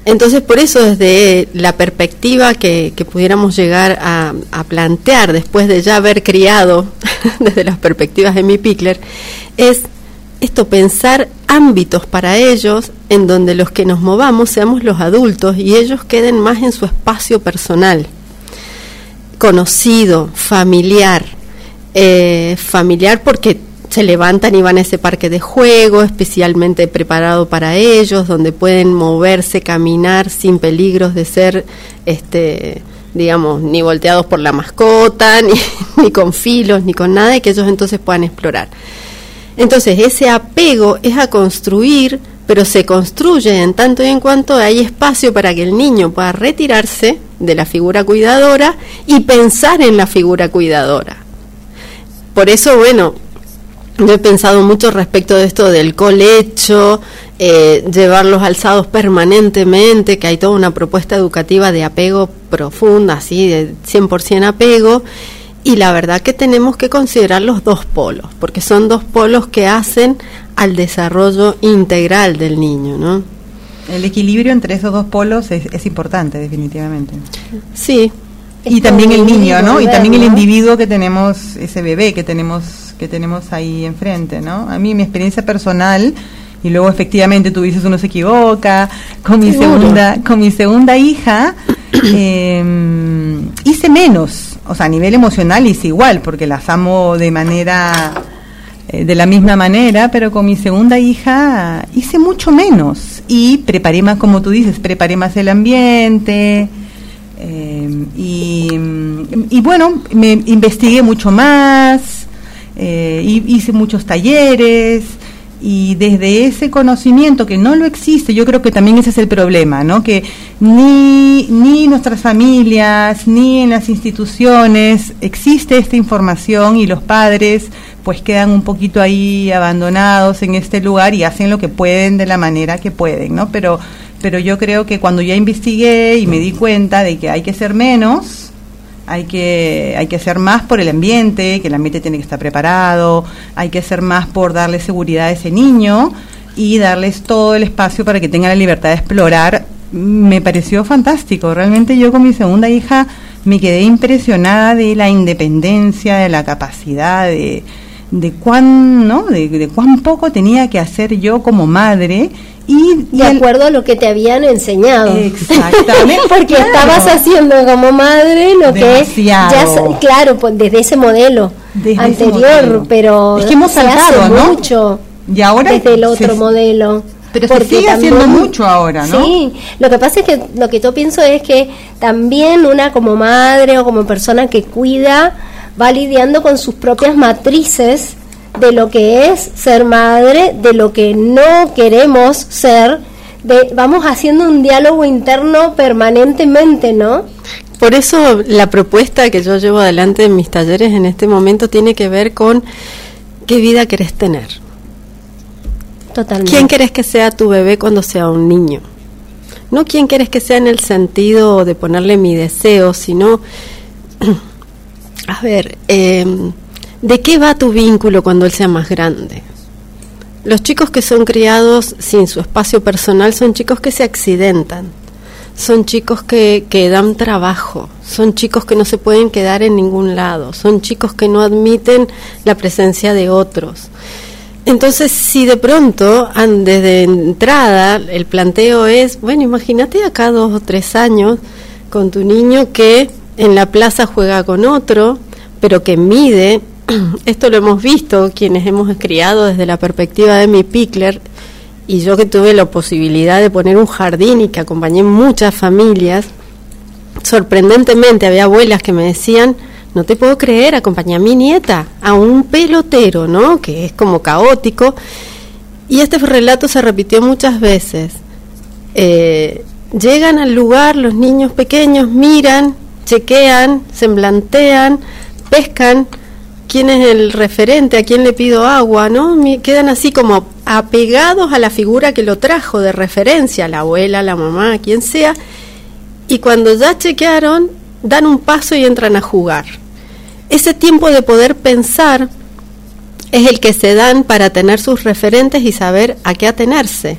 Entonces, por eso desde la perspectiva que, pudiéramos llegar a, plantear después de ya haber criado, desde las perspectivas de mi Pickler, es esto, pensar ámbitos para ellos en donde los que nos movamos seamos los adultos y ellos queden más en su espacio personal, conocido, familiar, eh, familiar porque se levantan y van a ese parque de juego especialmente preparado para ellos, donde pueden moverse, caminar sin peligros de ser, este, digamos, ni volteados por la mascota, ni, ni con filos, ni con nada, y que ellos entonces puedan explorar. Entonces, ese apego es a construir, pero se construye en tanto y en cuanto hay espacio para que el niño pueda retirarse de la figura cuidadora y pensar en la figura cuidadora. Por eso, bueno, yo he pensado mucho respecto de esto del colecho, eh, llevar los alzados permanentemente, que hay toda una propuesta educativa de apego profunda, así, de 100% apego, y la verdad que tenemos que considerar los dos polos, porque son dos polos que hacen al desarrollo integral del niño, ¿no? El equilibrio entre esos dos polos es, es importante, definitivamente. Sí. Y también el niño, ¿no? Y también el individuo que tenemos, ese bebé que tenemos que tenemos ahí enfrente, ¿no? A mí mi experiencia personal y luego efectivamente tú dices uno se equivoca con mi segunda con mi segunda hija em, hice menos o sea a nivel emocional hice igual porque las amo de manera eh, de la misma manera pero con mi segunda hija hice mucho menos y preparé más como tú dices preparé más el ambiente em, y, y bueno me investigué mucho más eh, hice muchos talleres y desde ese conocimiento que no lo existe, yo creo que también ese es el problema, ¿no? Que ni, ni nuestras familias, ni en las instituciones existe esta información y los padres pues quedan un poquito ahí abandonados en este lugar y hacen lo que pueden de la manera que pueden, ¿no? Pero, pero yo creo que cuando ya investigué y me di cuenta de que hay que ser menos, hay que, hay que hacer más por el ambiente, que el ambiente tiene que estar preparado, hay que hacer más por darle seguridad a ese niño y darles todo el espacio para que tenga la libertad de explorar. Me pareció fantástico, realmente yo con mi segunda hija me quedé impresionada de la independencia, de la capacidad, de, de cuán, ¿no? de cuán poco tenía que hacer yo como madre y de acuerdo a lo que te habían enseñado. Exactamente. Porque estabas haciendo como madre lo que ya claro, pues desde ese modelo anterior, pero es que hemos saltado, mucho y ahora desde el otro modelo. Pero se sigue haciendo mucho ahora, ¿no? Sí, lo que pasa es que lo que yo pienso es que también una como madre o como persona que cuida va lidiando con sus propias matrices de lo que es ser madre, de lo que no queremos ser, de, vamos haciendo un diálogo interno permanentemente, ¿no? Por eso la propuesta que yo llevo adelante en mis talleres en este momento tiene que ver con qué vida querés tener. Totalmente. ¿Quién querés que sea tu bebé cuando sea un niño? No quién querés que sea en el sentido de ponerle mi deseo, sino, a ver, em, ¿de qué va tu vínculo cuando él sea más grande? Los chicos que son criados sin su espacio personal son chicos que se accidentan, son chicos que, dan trabajo, son chicos que no se pueden quedar en ningún lado, son chicos que no admiten la presencia de otros. Entonces, si de pronto, desde entrada, el planteo es, bueno, imagínate acá dos o tres años con tu niño que en la plaza juega con otro, pero que mide, esto lo hemos visto quienes hemos criado desde la perspectiva de mi Pickler, y yo que tuve la posibilidad de poner un jardín y que acompañé muchas familias, sorprendentemente había abuelas que me decían, no te puedo creer, acompañé a mi nieta a un pelotero, ¿no? Que es como caótico. Y este relato se repitió muchas veces. Eh, llegan al lugar, los niños pequeños miran, chequean, semblantean, pescan, quién es el referente, a quién le pido agua, ¿no? Quedan así como apegados a la figura que lo trajo de referencia, la abuela, la mamá, quien sea, y cuando ya chequearon, dan un paso y entran a jugar. Ese tiempo de poder pensar es el que se dan para tener sus referentes y saber a qué atenerse.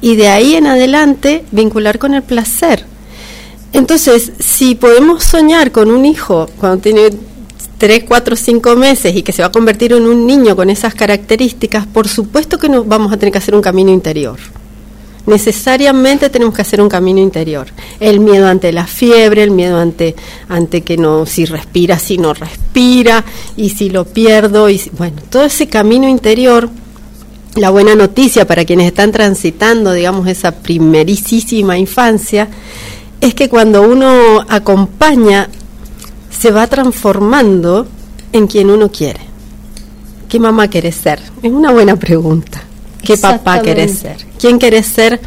Y de ahí en adelante vincular con el placer. Entonces, si podemos soñar con un hijo cuando tiene 3, 4, 5 meses y que se va a convertir en un niño con esas características, por supuesto que nos vamos a tener que hacer un camino interior necesariamente tenemos que hacer un camino interior. El miedo ante la fiebre, el miedo ante, ante que no, si respira, si no respira, y si lo pierdo, y bueno, todo ese camino interior, la buena noticia para quienes están transitando, digamos, esa primerísima infancia, es que cuando uno acompaña, se va transformando en quien uno quiere. ¿Qué mamá quiere ser? Es una buena pregunta. ¿Qué papá querés ser? ¿Quién querés ser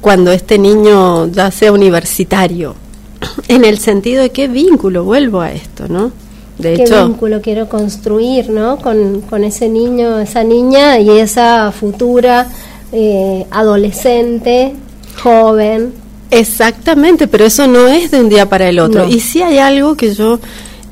cuando este niño ya sea universitario? En el sentido de qué vínculo vuelvo a esto, ¿no? De ¿Qué vínculo quiero construir, ¿no? Con, ese niño, esa niña y esa futura eh, adolescente, joven. Exactamente, pero eso no es de un día para el otro. Y si hay algo que yo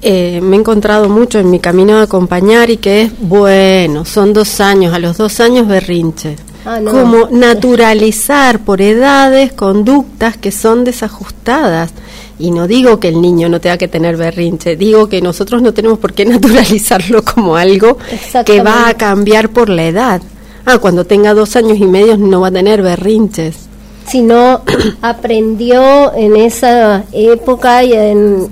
eh, me he encontrado mucho en mi camino de acompañar y que es, bueno, son dos años, a los dos años berrinche. Ah, Como naturalizar por edades conductas que son desajustadas. Y no digo que el niño no tenga que tener berrinche, digo que nosotros no tenemos por qué naturalizarlo como algo que va a cambiar por la edad. Ah, cuando tenga dos años y medio no va a tener berrinches sino aprendió en esa época y,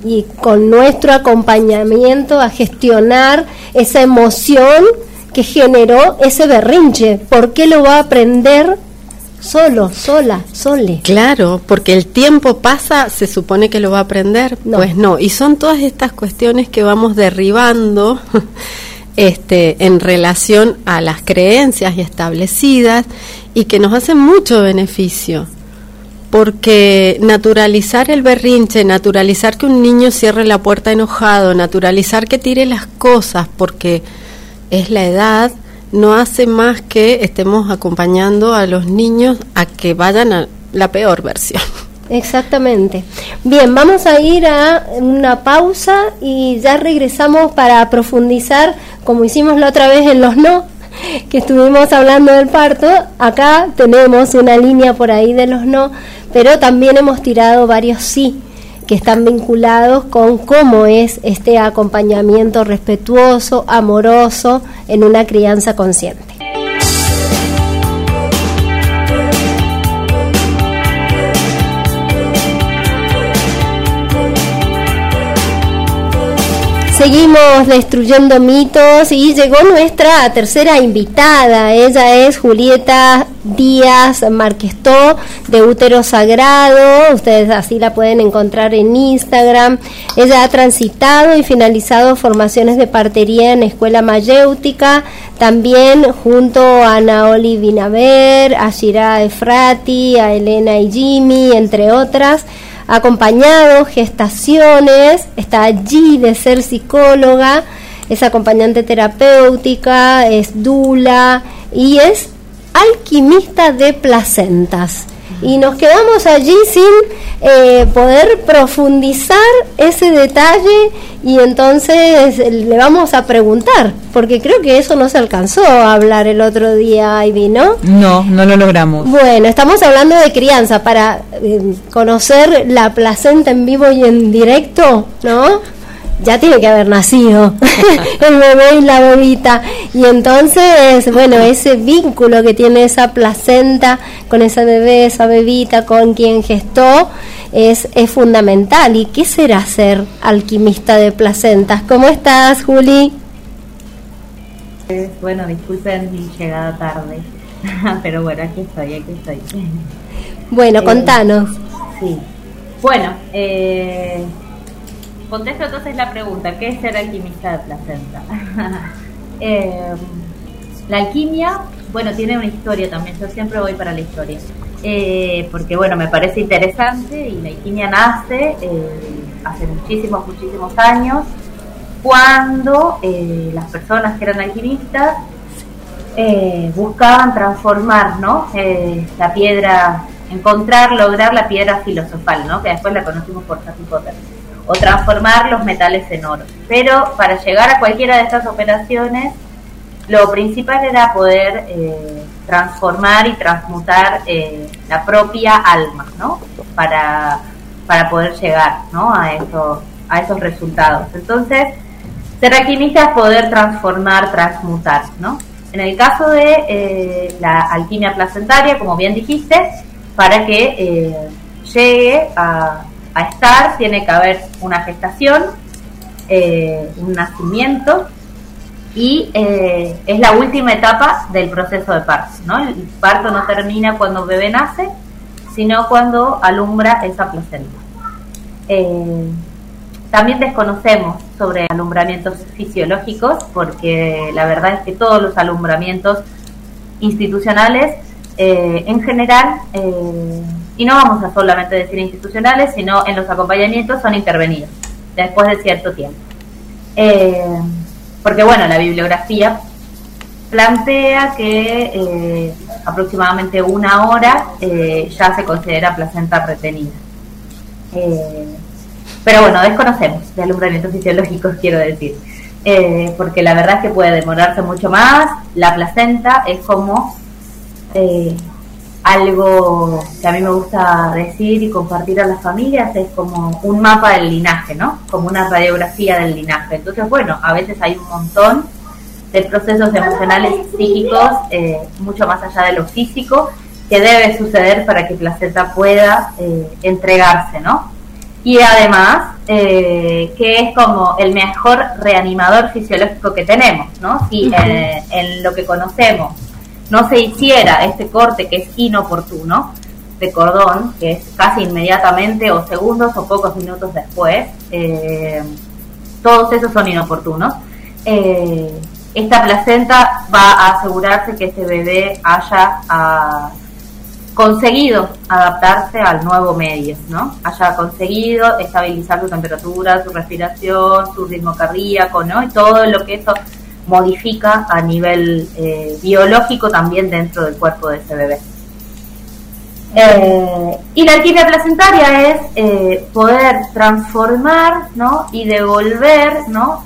y, con nuestro acompañamiento a gestionar esa emoción que generó ese berrinche. ¿Por qué lo va a aprender solo, sola, sole? Claro, porque el tiempo pasa, se supone que lo va a aprender. Pues no, y son todas estas cuestiones que vamos derribando. Este, en relación a las creencias establecidas y que nos hacen mucho beneficio. Porque naturalizar el berrinche, naturalizar que un niño cierre la puerta enojado, naturalizar que tire las cosas porque es la edad, no hace más que estemos acompañando a los niños a que vayan a la peor versión. Exactamente. Bien, vamos a ir a una pausa y ya regresamos para profundizar, como hicimos la otra vez en los no, que estuvimos hablando del parto. Acá tenemos una línea por ahí de los no, pero también hemos tirado varios sí que están vinculados con cómo es este acompañamiento respetuoso, amoroso en una crianza consciente. Seguimos destruyendo mitos y llegó nuestra tercera invitada. Ella es Julieta Díaz Marquestó de Útero Sagrado. Ustedes así la pueden encontrar en Instagram. Ella ha transitado y finalizado formaciones de partería en Escuela Mayéutica, también junto a Naoli Binaver, a Shira Efrati, a Elena y Jimmy, entre otras acompañado gestaciones, está allí de ser psicóloga, es acompañante terapéutica, es dula y es alquimista de placentas y nos quedamos allí sin eh, poder profundizar ese detalle y entonces le vamos a preguntar, porque creo que eso no se alcanzó a hablar el otro día, Ivy, ¿no? No, no lo logramos. Bueno, estamos hablando de crianza para eh, conocer la placenta en vivo y en directo, ¿no? Ya tiene que haber nacido el bebé y la bebita. Y entonces, bueno, ese vínculo que tiene esa placenta con ese bebé, esa bebita, con quien gestó, es, es fundamental. ¿Y qué será ser alquimista de placentas? ¿Cómo estás, Juli? Bueno, disculpen mi llegada tarde, pero bueno, aquí estoy, aquí estoy. Bueno, contanos. Sí. Bueno, eh, Contesto entonces la pregunta, ¿qué es ser alquimista de placenta? Eh, la alquimia, bueno, tiene una historia también, yo siempre voy para la historia, eh, porque bueno, me parece interesante y la alquimia nace eh, hace muchísimos, muchísimos años, cuando las personas que eran alquimistas buscaban transformar ¿no? la piedra, encontrar, lograr la piedra filosofal, ¿no? que después la conocimos por Harry Potter o transformar los metales en oro. Pero para llegar a cualquiera de estas operaciones, lo principal era poder eh, transformar y transmutar eh, la propia alma, ¿no? Para, para poder llegar, ¿no? A, eso, a esos resultados. Entonces, ser alquimista es poder transformar, transmutar, ¿no? En el caso de eh, la alquimia placentaria, como bien dijiste, para que llegue a, estar tiene que haber una gestación, eh, un nacimiento y eh, es la última etapa del proceso de parto. ¿no? El parto no termina cuando el bebé nace, sino cuando alumbra esa placenta. Eh, también desconocemos sobre alumbramientos fisiológicos porque la verdad es que todos los alumbramientos institucionales en general y no vamos a solamente decir institucionales, sino en los acompañamientos son intervenidos después de cierto tiempo. Eh, porque bueno, la bibliografía plantea que eh, aproximadamente una hora eh, ya se considera placenta retenida. pero bueno, desconocemos de alumbramientos fisiológicos, quiero decir. porque la verdad es que puede demorarse mucho más. La placenta es como algo que a mí me gusta decir y compartir a las familias es como un mapa del linaje, ¿no? Como una radiografía del linaje. Entonces, bueno, a veces hay un montón de procesos emocionales, psíquicos, eh, mucho más allá de lo físico, que debe suceder para que placenta pueda eh, entregarse, ¿no? Y además, eh, que es como el mejor reanimador fisiológico que tenemos, ¿no? Si en lo que conocemos no se hiciera este corte que es inoportuno de cordón, que es casi inmediatamente o segundos o pocos minutos después, eh, todos esos son inoportunos. Eh, esta placenta va a asegurarse que ese bebé haya ah, conseguido adaptarse al nuevo medio, ¿no? Haya conseguido estabilizar su temperatura, su respiración, su ritmo cardíaco, ¿no? Y todo lo que eso modifica a nivel eh, biológico también dentro del cuerpo de ese bebé. Eh, y la alquimia placentaria es eh, poder transformar ¿no? y devolver ¿no?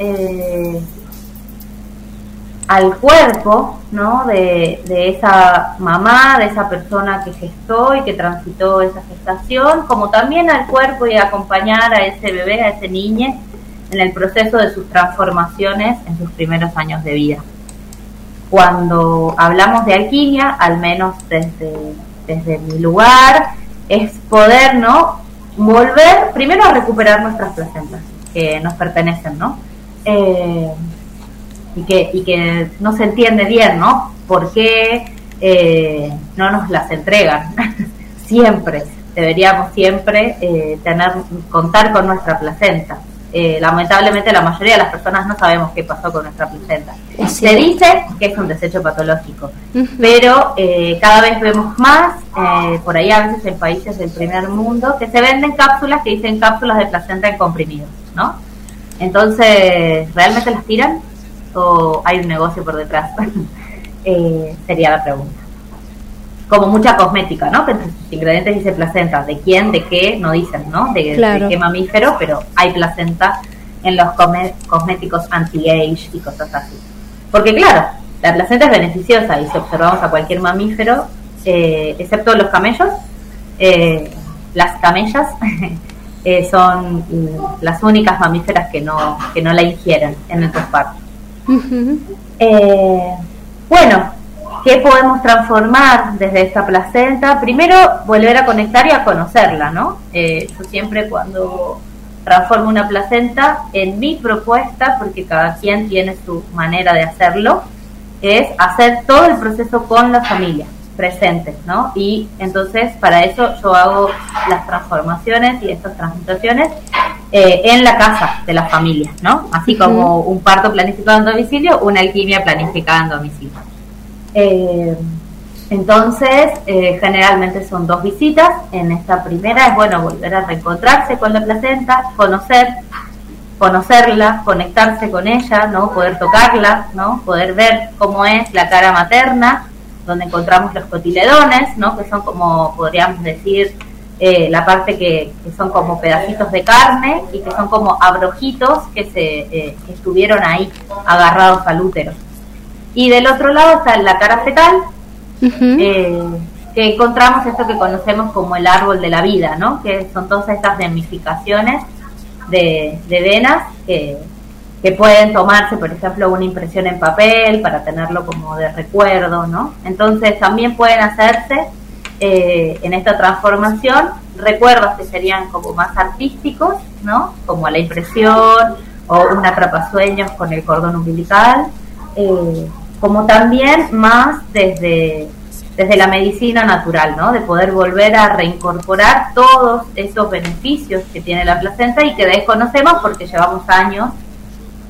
al cuerpo ¿no? de, de, esa mamá, de esa persona que gestó y que transitó esa gestación, como también al cuerpo y acompañar a ese bebé, a ese niño en el proceso de sus transformaciones en sus primeros años de vida. Cuando hablamos de alquimia, al menos desde, desde mi lugar, es poder. Volver primero a recuperar nuestras placentas que nos pertenecen, ¿no? eh, y, que, y que no se entiende bien, ¿no? ¿Por qué eh, no nos las entregan? siempre, deberíamos siempre eh, tener, contar con nuestra placenta. Eh, lamentablemente la mayoría de las personas no sabemos qué pasó con nuestra placenta. Se dice que es un desecho patológico, pero eh, cada vez vemos más, eh, por ahí a veces en países del primer mundo, que se venden cápsulas que dicen cápsulas de placenta en comprimidos, ¿no? Entonces, ¿realmente las tiran o hay un negocio por detrás? sería la pregunta como mucha cosmética, ¿no? Que entre sus ingredientes dice placenta. ¿De quién? ¿De qué? No dicen, ¿no? De, qué mamífero, pero hay placenta en los cosméticos anti-age y cosas así. Porque claro, la placenta es beneficiosa y si observamos a cualquier mamífero, eh, excepto los camellos, eh, las camellas eh, son las únicas mamíferas que no, que no la ingieren en nuestros partos. bueno, ¿Qué podemos transformar desde esta placenta? Primero, volver a conectar y a conocerla, ¿no? Eh, yo siempre cuando transformo una placenta, en mi propuesta, porque cada quien tiene su manera de hacerlo, es hacer todo el proceso con la familia presente, ¿no? Y entonces para eso yo hago las transformaciones y estas transmutaciones eh, en la casa de la familia, ¿no? Así como un parto planificado en domicilio, una alquimia planificada en domicilio. Eh, entonces, eh, generalmente son dos visitas. En esta primera es bueno volver a reencontrarse con la placenta, conocer, conocerla, conectarse con ella, ¿no? Poder tocarla, ¿no? Poder ver cómo es la cara materna, donde encontramos los cotiledones, ¿no? Que son como, podríamos decir, eh, la parte que, son como pedacitos de carne y que son como abrojitos que se que estuvieron ahí agarrados al útero. Y del otro lado está la cara fetal, eh, que encontramos esto que conocemos como el árbol de la vida, ¿no? Que son todas estas ramificaciones de, venas que, pueden tomarse, por ejemplo, una impresión en papel para tenerlo como de recuerdo, ¿no? Entonces también pueden hacerse eh, en esta transformación recuerdos que serían como más artísticos, ¿no? Como la impresión o un atrapasueños con el cordón umbilical. Eh, como también más desde, desde la medicina natural, ¿no? De poder volver a reincorporar todos esos beneficios que tiene la placenta y que desconocemos porque llevamos años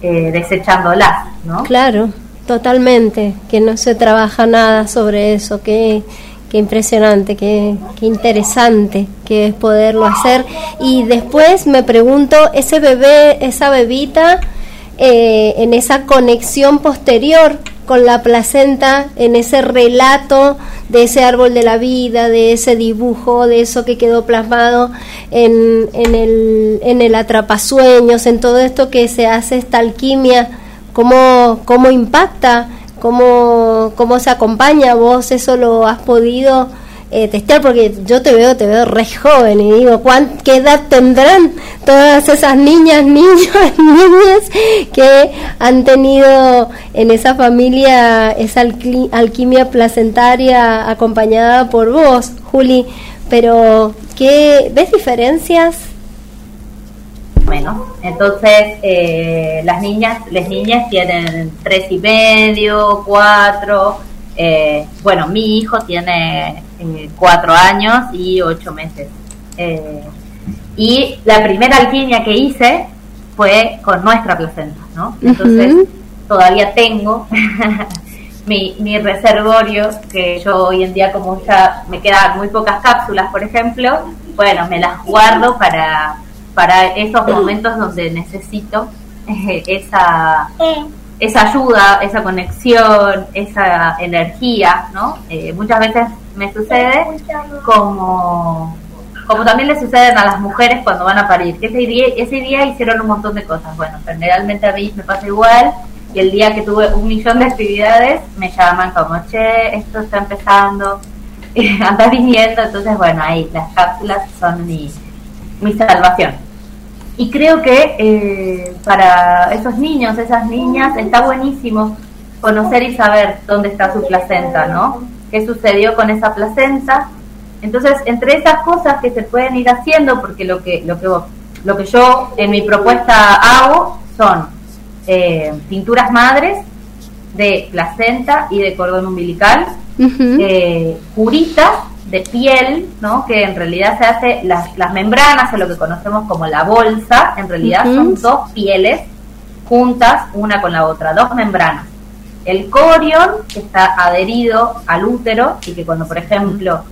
eh, desechándolas, ¿no? Claro, totalmente, que no se trabaja nada sobre eso, que qué impresionante, qué, qué, interesante que es poderlo hacer. Y después me pregunto, ese bebé, esa bebita, eh, en esa conexión posterior con la placenta, en ese relato de ese árbol de la vida, de ese dibujo, de eso que quedó plasmado en, en, el, en el atrapasueños, en todo esto que se hace esta alquimia, cómo, cómo impacta, cómo, cómo se acompaña, vos eso lo has podido eh, testear porque yo te veo, te veo re joven y digo, ¿qué edad tendrán todas esas niñas, niños, niñas que han tenido en esa familia esa alquimia placentaria acompañada por vos, Juli? Pero, ¿qué, ¿ves diferencias? Bueno, entonces eh, las niñas, las niñas tienen tres y medio, cuatro, eh, bueno, mi hijo tiene eh, cuatro años y ocho meses. Eh, y la primera alquimia que hice fue con nuestra placenta, ¿no? Entonces todavía tengo mi, mi reservorio, que yo hoy en día como ya me quedan muy pocas cápsulas, por ejemplo, bueno, me las guardo para, para esos momentos donde necesito esa esa ayuda, esa conexión, esa energía, ¿no? Eh, muchas veces me sucede como, como también le suceden a las mujeres cuando van a parir, que ese día, ese día hicieron un montón de cosas. Bueno, generalmente a mí me pasa igual y el día que tuve un millón de actividades me llaman como, che, esto está empezando, anda viniendo, entonces bueno, ahí las cápsulas son mi, mi salvación. Y creo que eh, para esos niños, esas niñas, está buenísimo conocer y saber dónde está su placenta, ¿no? ¿Qué sucedió con esa placenta? Entonces, entre esas cosas que se pueden ir haciendo, porque lo que, lo que, lo que yo en mi propuesta hago son eh, cinturas madres de placenta y de cordón umbilical, Ujú. eh, curitas de piel, ¿no? que en realidad se hace, las, las membranas, o lo que conocemos como la bolsa, en realidad son dos pieles juntas una con la otra, dos membranas. El corion, que está adherido al útero y que cuando, por ejemplo,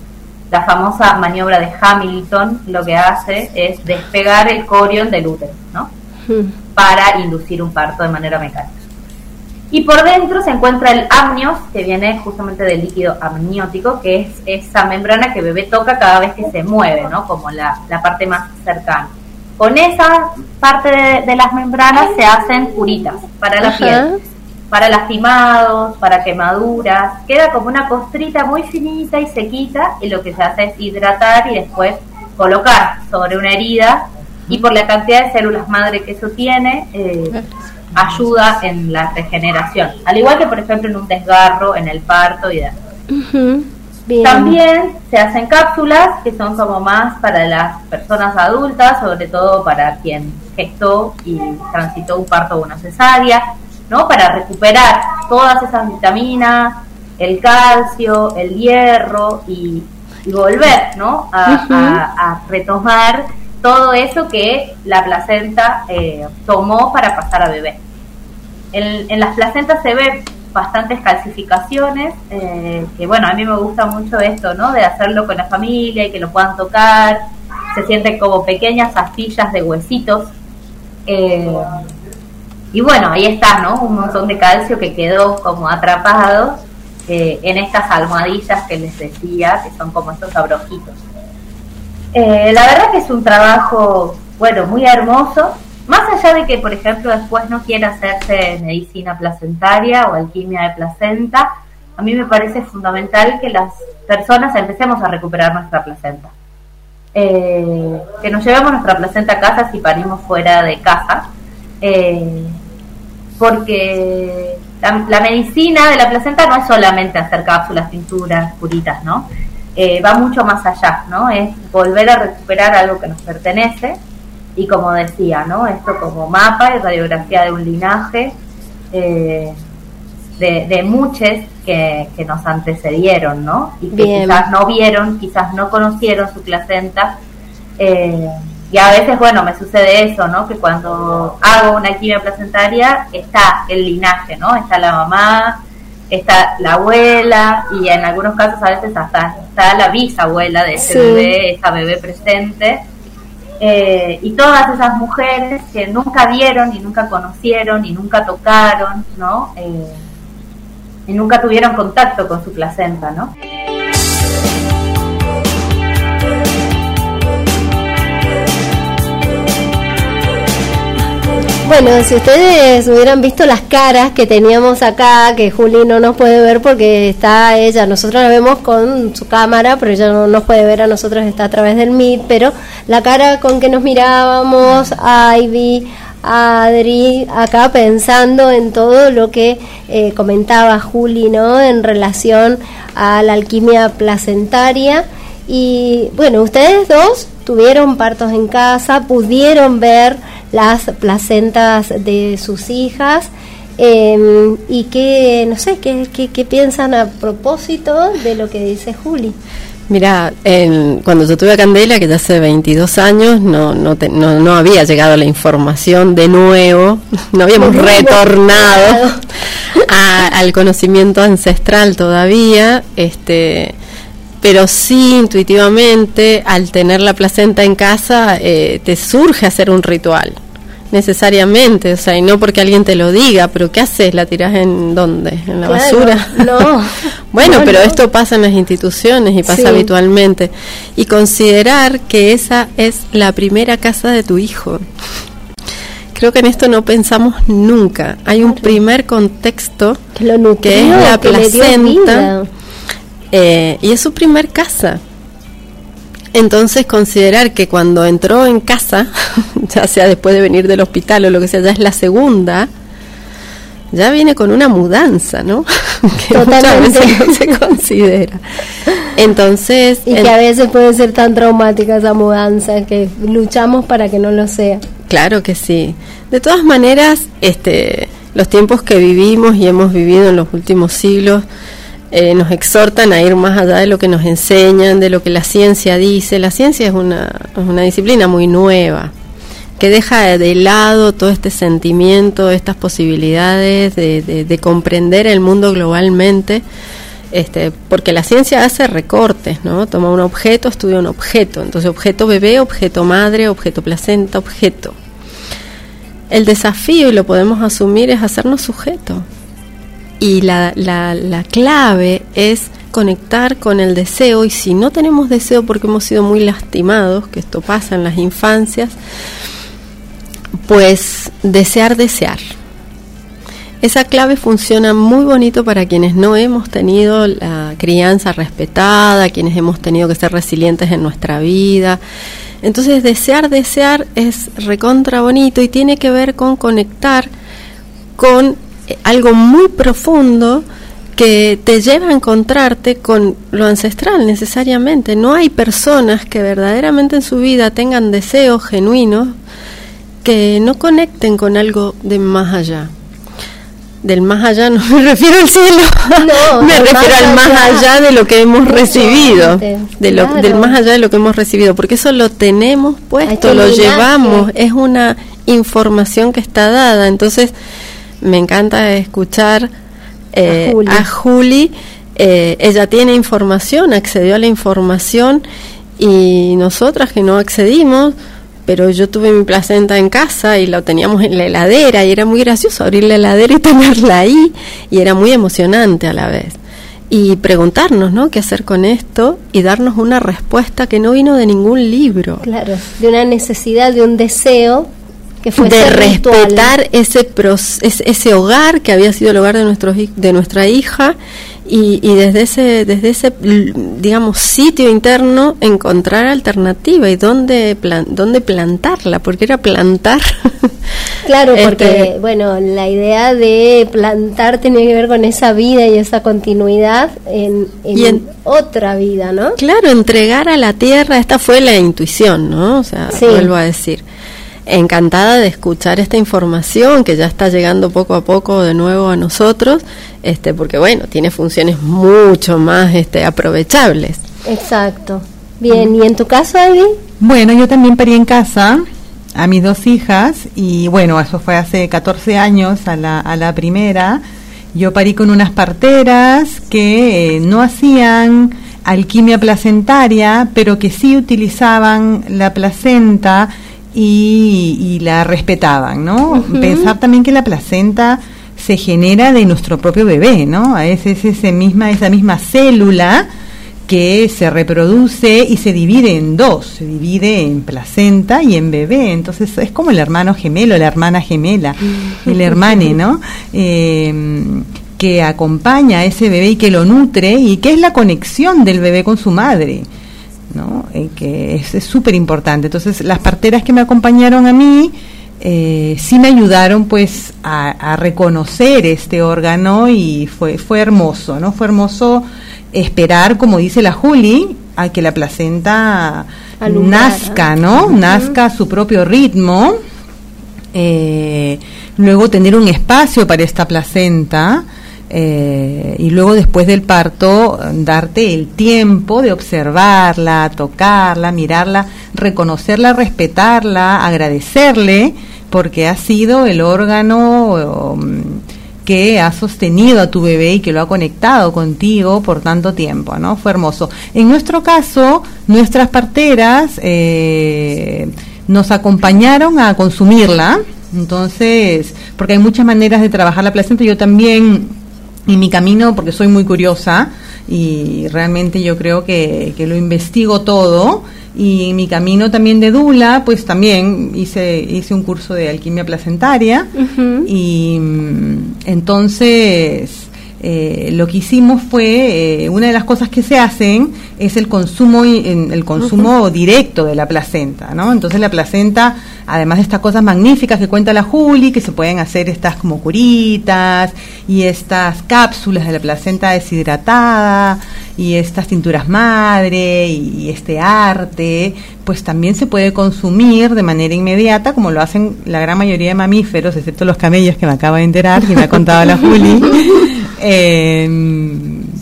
la famosa maniobra de Hamilton lo que hace es despegar el corion del útero, ¿no? Para inducir un parto de manera mecánica. Y por dentro se encuentra el amnios, que viene justamente del líquido amniótico, que es esa membrana que el bebé toca cada vez que se mueve, ¿no? Como la, la parte más cercana. Con esa parte de, de las membranas se hacen curitas para la Ajá. piel, para lastimados, para quemaduras. Queda como una costrita muy finita y sequita y lo que se hace es hidratar y después colocar sobre una herida y por la cantidad de células madre que eso tiene, eh, ayuda en la regeneración. Al igual que, por ejemplo, en un desgarro, en el parto y demás. Bien. También se hacen cápsulas que son como más para las personas adultas, sobre todo para quien gestó y transitó un parto o una cesárea, ¿no? Para recuperar todas esas vitaminas, el calcio, el hierro y, y volver, ¿no? A, Ujú. a- a retomar todo eso que la placenta eh, tomó para pasar a bebé. En, las placentas se ve bastantes calcificaciones, eh, que bueno, a mí me gusta mucho esto, ¿no? De hacerlo con la familia y que lo puedan tocar. Se sienten como pequeñas astillas de huesitos. Eh, y bueno, ahí está, ¿no? Un montón de calcio que quedó como atrapado eh, en estas almohadillas que les decía, que son como estos abrojitos. Eh, la verdad que es un trabajo, bueno, muy hermoso. Más allá de que, por ejemplo, después no quiera hacerse medicina placentaria o alquimia de placenta, a mí me parece fundamental que las personas empecemos a recuperar nuestra placenta. Eh, que nos llevemos nuestra placenta a casa si parimos fuera de casa. Eh, porque la, medicina de la placenta no es solamente hacer cápsulas, pinturas, curitas, ¿no? Eh, va mucho más allá, ¿no? Es volver a recuperar algo que nos pertenece y como decía, ¿no? Esto como mapa y radiografía de un linaje eh, de, de muchos que, que nos antecedieron, ¿no? Y que Bien. quizás no vieron, quizás no conocieron su placenta. eh, y a veces, bueno, me sucede eso, ¿no? Que cuando hago una quimio placentaria está el linaje, ¿no? Está la mamá, está la abuela y en algunos casos a veces hasta está la bisabuela de ese Sí. bebé, esa bebé presente. Eh, y todas esas mujeres que nunca vieron y nunca conocieron y nunca tocaron, ¿no? Eh, y nunca tuvieron contacto con su placenta, ¿no? Bueno, si ustedes hubieran visto las caras que teníamos acá, que Juli no nos puede ver porque está ella, nosotros la vemos con su cámara, pero ella no nos puede ver a nosotros, está a través del Meet, pero la cara con que nos mirábamos, Ivy, Adri, acá pensando en todo lo que eh, comentaba Juli, ¿no? En relación a la alquimia placentaria. Y bueno, ustedes dos tuvieron partos en casa, pudieron ver las placentas de sus hijas. eh, y que, no sé, ¿qué, qué, qué piensan a propósito de lo que dice Juli? Mira, en- cuando yo tuve a Candela, que ya hace 22 años, no, no, te- no, no había llegado la información de nuevo, no habíamos retornado a- al conocimiento ancestral todavía, este, pero sí intuitivamente, al tener la placenta en casa, eh, te surge hacer un ritual necesariamente, o sea, y no porque alguien te lo diga, pero ¿qué haces? ¿La tirás en dónde? ¿En la Claro, basura? no. bueno, No, pero no. esto pasa en las instituciones y pasa Sí. habitualmente. Y considerar que esa es la primera casa de tu hijo. Creo que en esto no pensamos nunca. Hay un primer contexto Que lo nutrió, que es la que placenta. Eh, y es su primer casa. Entonces considerar que cuando entró en casa, ya sea después de venir del hospital o lo que sea, ya es la segunda, ya viene con una mudanza, ¿no? que muchas Totalmente. veces no se considera. Entonces, Y en- que a veces puede ser tan traumática esa mudanza que luchamos para que no lo sea. Claro que sí. De todas maneras, este, los tiempos que vivimos y hemos vivido en los últimos siglos eh, nos exhortan a ir más allá de lo que nos enseñan, de lo que la ciencia dice. La ciencia es una, es una disciplina muy nueva que deja de lado todo este sentimiento, estas posibilidades de, de, comprender el mundo globalmente, este, porque la ciencia hace recortes, ¿no? Toma un objeto, estudia un objeto, entonces objeto bebé, objeto madre, objeto placenta, objeto. El desafío, y lo podemos asumir, es hacernos sujeto. Y la, la, la clave es conectar con el deseo, y si no tenemos deseo porque hemos sido muy lastimados, que esto pasa en las infancias, pues desear, desear. Esa clave funciona muy bonito para quienes no hemos tenido la crianza respetada, quienes hemos tenido que ser resilientes en nuestra vida. Entonces, desear, desear es recontra bonito y tiene que ver con conectar con algo muy profundo que te lleva a encontrarte con lo ancestral necesariamente. No hay personas que verdaderamente en su vida tengan deseos genuinos que no conecten con algo de más allá. Del más allá no me refiero al cielo, me refiero al más allá de lo que hemos recibido, de lo, del más allá de lo que hemos recibido, porque eso lo tenemos puesto, lo llevamos, es una información que está dada. Entonces, me encanta escuchar eh, a Juli, eh, ella tiene información, accedió a la información y nosotras que no accedimos, pero yo tuve mi placenta en casa y la teníamos en la heladera y era muy gracioso abrir la heladera y tenerla ahí y era muy emocionante a la vez. Y preguntarnos, ¿no? ¿Qué hacer con esto? Y darnos una respuesta que no vino de ningún libro. Claro, de una necesidad, de un deseo que de respetar ese, ese, ese hogar que había sido el hogar de, nuestros, de nuestra hija y, y, desde ese desde ese digamos sitio interno encontrar alternativa y dónde plan, dónde plantarla porque era plantar. Claro porque este, bueno la idea de plantar tenía que ver con esa vida y esa continuidad en, en, otra vida no claro entregar a la tierra esta fue la intuición no o sea vuelvo a decir encantada de escuchar esta información que ya está llegando poco a poco de nuevo a nosotros, este, porque bueno, tiene funciones mucho más este, aprovechables. Exacto. Bien, ¿y en tu caso, Ivy? Bueno, yo también parí en casa a mis dos hijas y bueno, eso fue hace 14 años a la, a la primera. Yo parí con unas parteras que eh, no hacían alquimia placentaria, pero que sí utilizaban la placenta y, la respetaban, ¿no? Pensar también que la placenta se genera de nuestro propio bebé, ¿no? Es, es ese misma, esa misma célula que se reproduce y se divide en dos, se divide en placenta y en bebé, entonces es como el hermano gemelo, la hermana gemela, el hermane, ¿no? Eh, que acompaña a ese bebé y que lo nutre y que es la conexión del bebé con su madre. ¿No? Eh, que es súper importante. Entonces, las parteras que me acompañaron a mí eh, sí me ayudaron pues a, reconocer este órgano y fue, fue hermoso, ¿no? Fue hermoso esperar, como dice la Juli, a que la placenta nazca, ¿no? Nazca a su propio ritmo. Eh, luego tener un espacio para esta placenta eh, y luego después del parto darte el tiempo de observarla, tocarla, mirarla, reconocerla, respetarla, agradecerle, porque ha sido el órgano um, que ha sostenido a tu bebé y que lo ha conectado contigo por tanto tiempo, ¿no? Fue hermoso. En nuestro caso, nuestras parteras eh, nos acompañaron a consumirla, entonces, porque hay muchas maneras de trabajar la placenta, yo también y mi camino, porque soy muy curiosa y realmente yo creo que, lo investigo todo, y en mi camino también de Dula, pues también hice, hice un curso de alquimia placentaria y mm, entonces eh, lo que hicimos fue, eh, una de las cosas que se hacen es el consumo, en- el consumo directo de la placenta, ¿no? Entonces la placenta, además de estas cosas magníficas que cuenta la Juli, que se pueden hacer estas como curitas y estas cápsulas de la placenta deshidratada y estas tinturas madre y, y este arte, pues también se puede consumir de manera inmediata, como lo hacen la gran mayoría de mamíferos, excepto los camellos que me acaba de enterar, que me ha contado la Juli. Eh,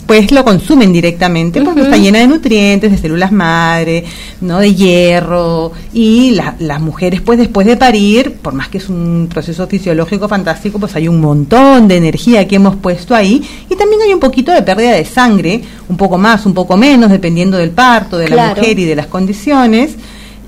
pues lo consumen directamente porque está llena de nutrientes, de células madre, no de hierro y la- las mujeres pues después de parir, por más que es un proceso fisiológico fantástico, pues hay un montón de energía que hemos puesto ahí y también hay un poquito de pérdida de sangre, un poco más, un poco menos, dependiendo del parto, de la mujer y de las condiciones.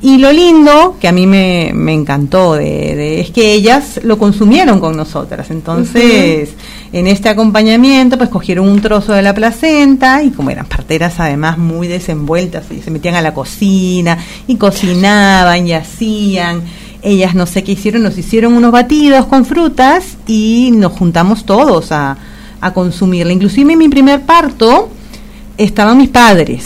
Y lo lindo, que a mí me, me encantó, de, de- es que ellas lo consumieron con nosotras. Entonces, en este acompañamiento, pues cogieron un trozo de la placenta y como eran parteras además muy desenvueltas, y se metían a la cocina y cocinaban y hacían. Ellas no sé qué hicieron, nos hicieron unos batidos con frutas y nos juntamos todos a, a consumirla. Inclusive en mi primer parto estaban mis padres.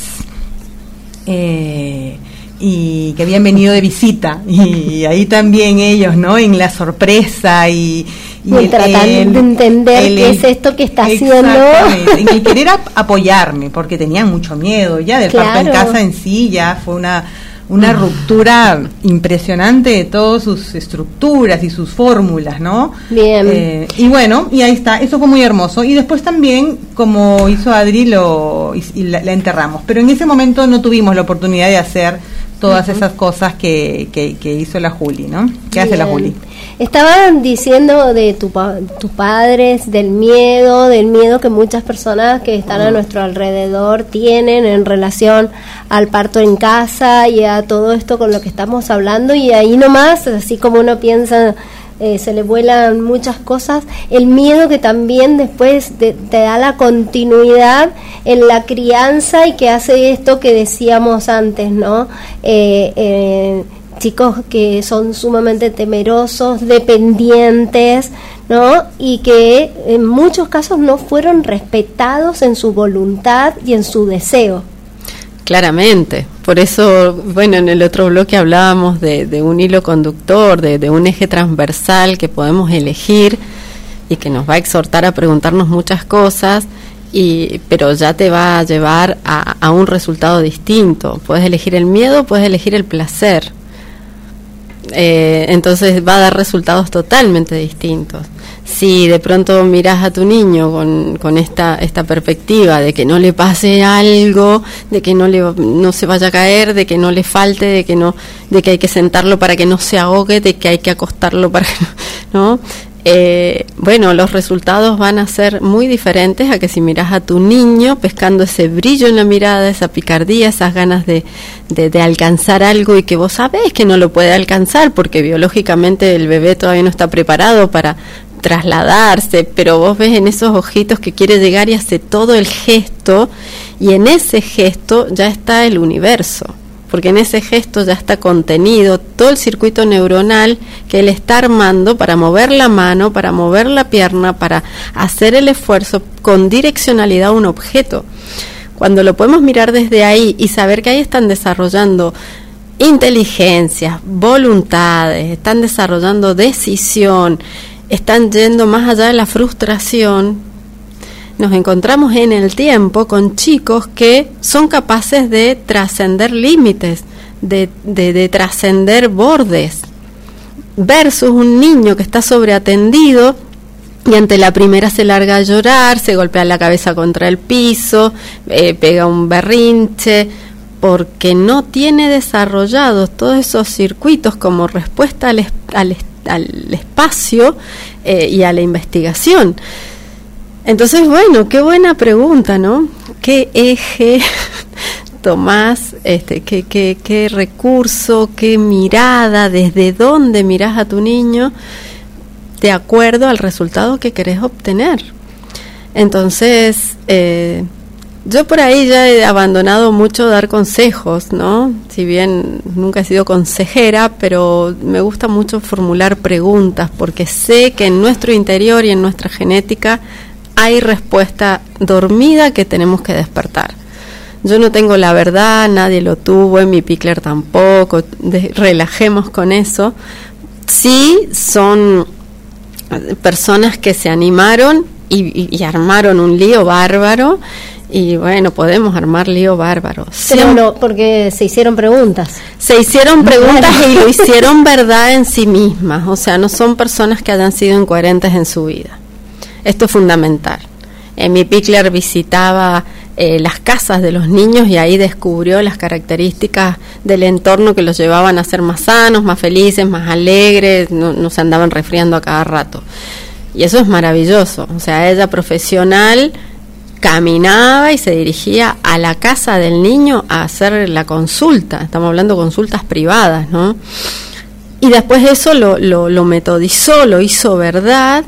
Eh, y que habían venido de visita y ahí también ellos, ¿no? En la sorpresa y, Y el tratar de entender qué es esto que está haciendo. En el querer ap- apoyarme, porque tenían mucho miedo ya del parto en Claro. casa en sí, ya fue una una ruptura impresionante de todas sus estructuras y sus fórmulas, ¿no? Bien. Eh, y bueno, y ahí está, eso fue muy hermoso. Y después también, como hizo Adri, lo, y, y la, la enterramos. Pero en ese momento no tuvimos la oportunidad de hacer todas esas cosas que, que, que hizo la Juli, ¿no? ¿Qué hace la. Juli? Estaban diciendo de tu tus padres, del miedo, del miedo que muchas personas que están a nuestro alrededor tienen en relación al parto en casa y a todo esto con lo que estamos hablando y ahí nomás, así como uno piensa, eh, se le vuelan muchas cosas, el miedo que también después de- te da la continuidad en la crianza y que hace esto que decíamos antes, ¿no? Eh, eh, chicos que son sumamente temerosos, dependientes, ¿no? Y que en muchos casos no fueron respetados en su voluntad y en su deseo. Claramente. Por eso, bueno, en el otro bloque hablábamos de, un hilo conductor, de, un eje transversal que podemos elegir y que nos va a exhortar a preguntarnos muchas cosas, y, pero ya te va a llevar a, a un resultado distinto. Puedes elegir el miedo, puedes elegir el placer. Eh, entonces va a dar resultados totalmente distintos. Si de pronto miras a tu niño con, con esta, esta perspectiva de que no le pase algo, de que no, le, no se vaya a caer, de que no le falte, de que, no, de que hay que sentarlo para que no se ahogue, de que hay que acostarlo para que no... Eh, bueno, los resultados van a ser muy diferentes a que si miras a tu niño pescando ese brillo en la mirada, esa picardía, esas ganas de, de, de alcanzar algo y que vos sabés que no lo puede alcanzar porque biológicamente el bebé todavía no está preparado para trasladarse, pero vos ves en esos ojitos que quiere llegar y hace todo el gesto y en ese gesto ya está el universo porque en ese gesto ya está contenido todo el circuito neuronal que él está armando para mover la mano, para mover la pierna, para hacer el esfuerzo con direccionalidad a un objeto. Cuando lo podemos mirar desde ahí y saber que ahí están desarrollando inteligencias, voluntades, están desarrollando decisión, están yendo más allá de la frustración, nos encontramos en el tiempo con chicos que son capaces de trascender límites, de, de, de trascender bordes, versus un niño que está sobreatendido y ante la primera se larga a llorar, se golpea la cabeza contra el piso, eh, pega un berrinche, porque no tiene desarrollados todos esos circuitos como respuesta al, al, al espacio eh, y a la investigación. Entonces, bueno, qué buena pregunta, ¿no? ¿Qué eje tomás, este, qué, qué, qué recurso, qué mirada, desde dónde mirás a tu niño de acuerdo al resultado que querés obtener? Entonces, eh, yo por ahí ya he abandonado mucho dar consejos, ¿no? Si bien nunca he sido consejera, pero me gusta mucho formular preguntas porque sé que en nuestro interior y en nuestra genética hay respuesta dormida que tenemos que despertar. Yo no tengo la verdad, nadie lo tuvo, en mi Pickler tampoco, relajemos con eso. Sí son personas que se animaron y, armaron un lío bárbaro y bueno, podemos armar lío bárbaro. Pero no, porque se hicieron preguntas. Se hicieron preguntas y lo hicieron verdad en sí mismas, o sea, no son personas que hayan sido incoherentes en su vida. Esto es fundamental. mi Pickler visitaba eh, las casas de los niños y ahí descubrió las características del entorno que los llevaban a ser más sanos, más felices, más alegres, no, no se andaban resfriando a cada rato. Y eso es maravilloso. O sea, ella profesional caminaba y se dirigía a la casa del niño a hacer la consulta. Estamos hablando de consultas privadas, ¿no? Y después eso lo, lo, lo metodizó, lo hizo verdad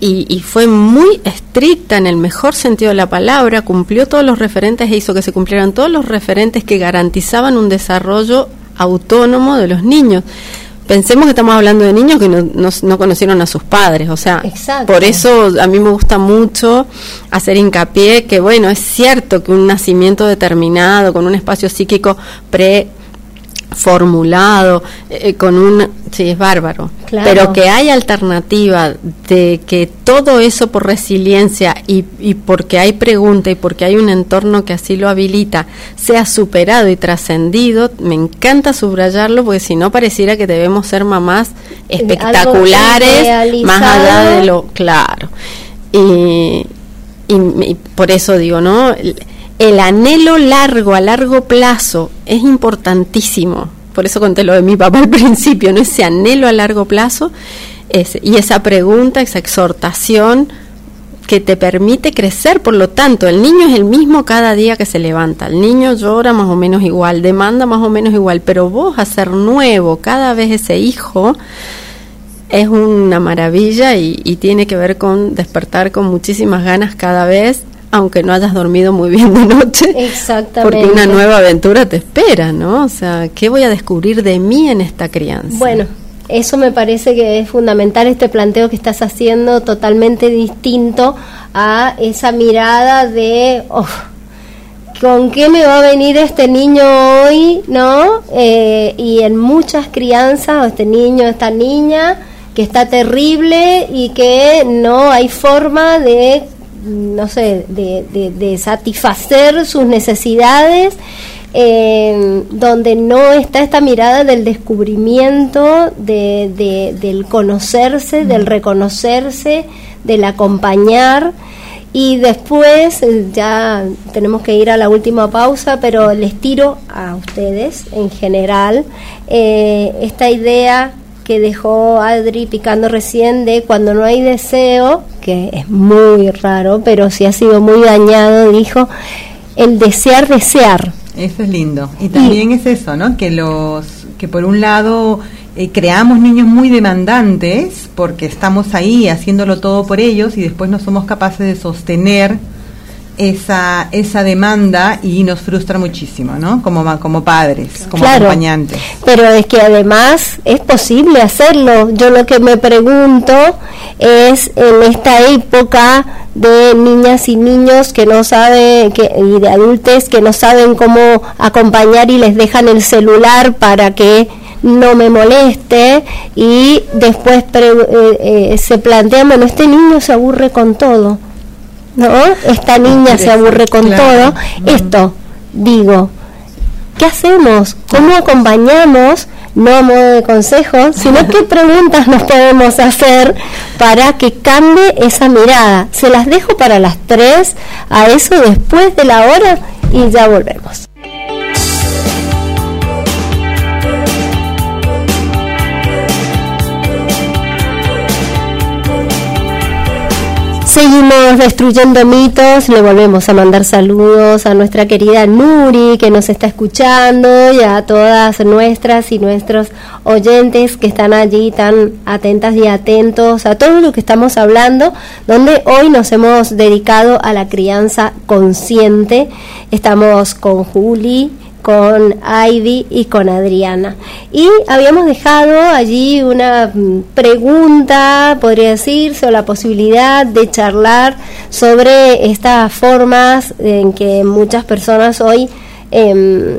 y, y, fue muy estricta en el mejor sentido de la palabra, cumplió todos los referentes e hizo que se cumplieran todos los referentes que garantizaban un desarrollo autónomo de los niños pensemos que estamos hablando de niños que no, no, conocieron a sus padres, o sea, por eso a mí me gusta mucho hacer hincapié que, bueno, es cierto que un nacimiento determinado, con un espacio psíquico pre formulado, eh, con un... Sí, es bárbaro. Pero que hay alternativa de que todo eso por resiliencia y, y porque hay pregunta y porque hay un entorno que así lo habilita, sea superado y trascendido, me encanta subrayarlo porque si no pareciera que debemos ser mamás espectaculares, más allá de lo... Claro. y, y por eso digo, ¿no? El anhelo largo, a largo plazo, es importantísimo. Por eso conté lo de mi papá al principio, ¿no? Ese anhelo a largo plazo y esa pregunta, esa exhortación que te permite crecer. Por lo tanto, el niño es el mismo cada día que se levanta. El niño llora más o menos igual, demanda más o menos igual, pero vos hacer nuevo cada vez ese hijo es una maravilla y, y tiene que ver con despertar con muchísimas ganas cada vez aunque no hayas dormido muy bien de noche. Exactamente. Porque una nueva aventura te espera, ¿no? O sea, ¿qué voy a descubrir de mí en esta crianza? Bueno, eso me parece que es fundamental este planteo que estás haciendo, totalmente distinto a esa mirada de, oh, ¿con qué me va a venir este niño hoy? ¿No? Eh, y en muchas crianzas, este niño, esta niña, que está terrible y que no hay forma de no sé, de, satisfacer sus necesidades, eh, donde no está esta mirada del descubrimiento, de, del conocerse, del reconocerse, del acompañar. Y después ya tenemos que ir a la última pausa, pero les tiro a ustedes en general eh, esta idea que dejó Adri picando recién de cuando no hay deseo, que es muy raro, pero si ha sido muy dañado, dijo, el desear desear. Eso es lindo. Y también es eso, ¿no? Que los que por un lado eh, creamos niños muy demandantes porque estamos ahí haciéndolo todo por ellos y después no somos capaces de sostener esa, esa demanda y nos frustra muchísimo, ¿no? Como, como padres, como acompañantes. Pero es que además es posible hacerlo. Yo lo que me pregunto es en esta época de niñas y niños que no saben, que, y de adultos que no saben cómo acompañar y les dejan el celular para que no me moleste y después eh, eh, se plantean, bueno, este niño se aburre con todo ¿no? Esta niña se aburre con todo. Esto, digo, ¿qué hacemos? ¿Cómo acompañamos? No a modo de consejo, sino qué preguntas nos podemos hacer para que cambie esa mirada. Se las dejo para las tres, a eso después de la hora y ya volvemos. Seguimos destruyendo mitos, le volvemos a mandar saludos a nuestra querida Nuri que nos está escuchando y a todas nuestras y nuestros oyentes que están allí tan atentas y atentos a todo lo que estamos hablando, donde hoy nos hemos dedicado a la crianza consciente. Estamos con Juli, con Heidi y con Adriana. Y habíamos dejado allí una mm, pregunta, podría decirse, o la posibilidad de charlar sobre estas formas en que muchas personas hoy em,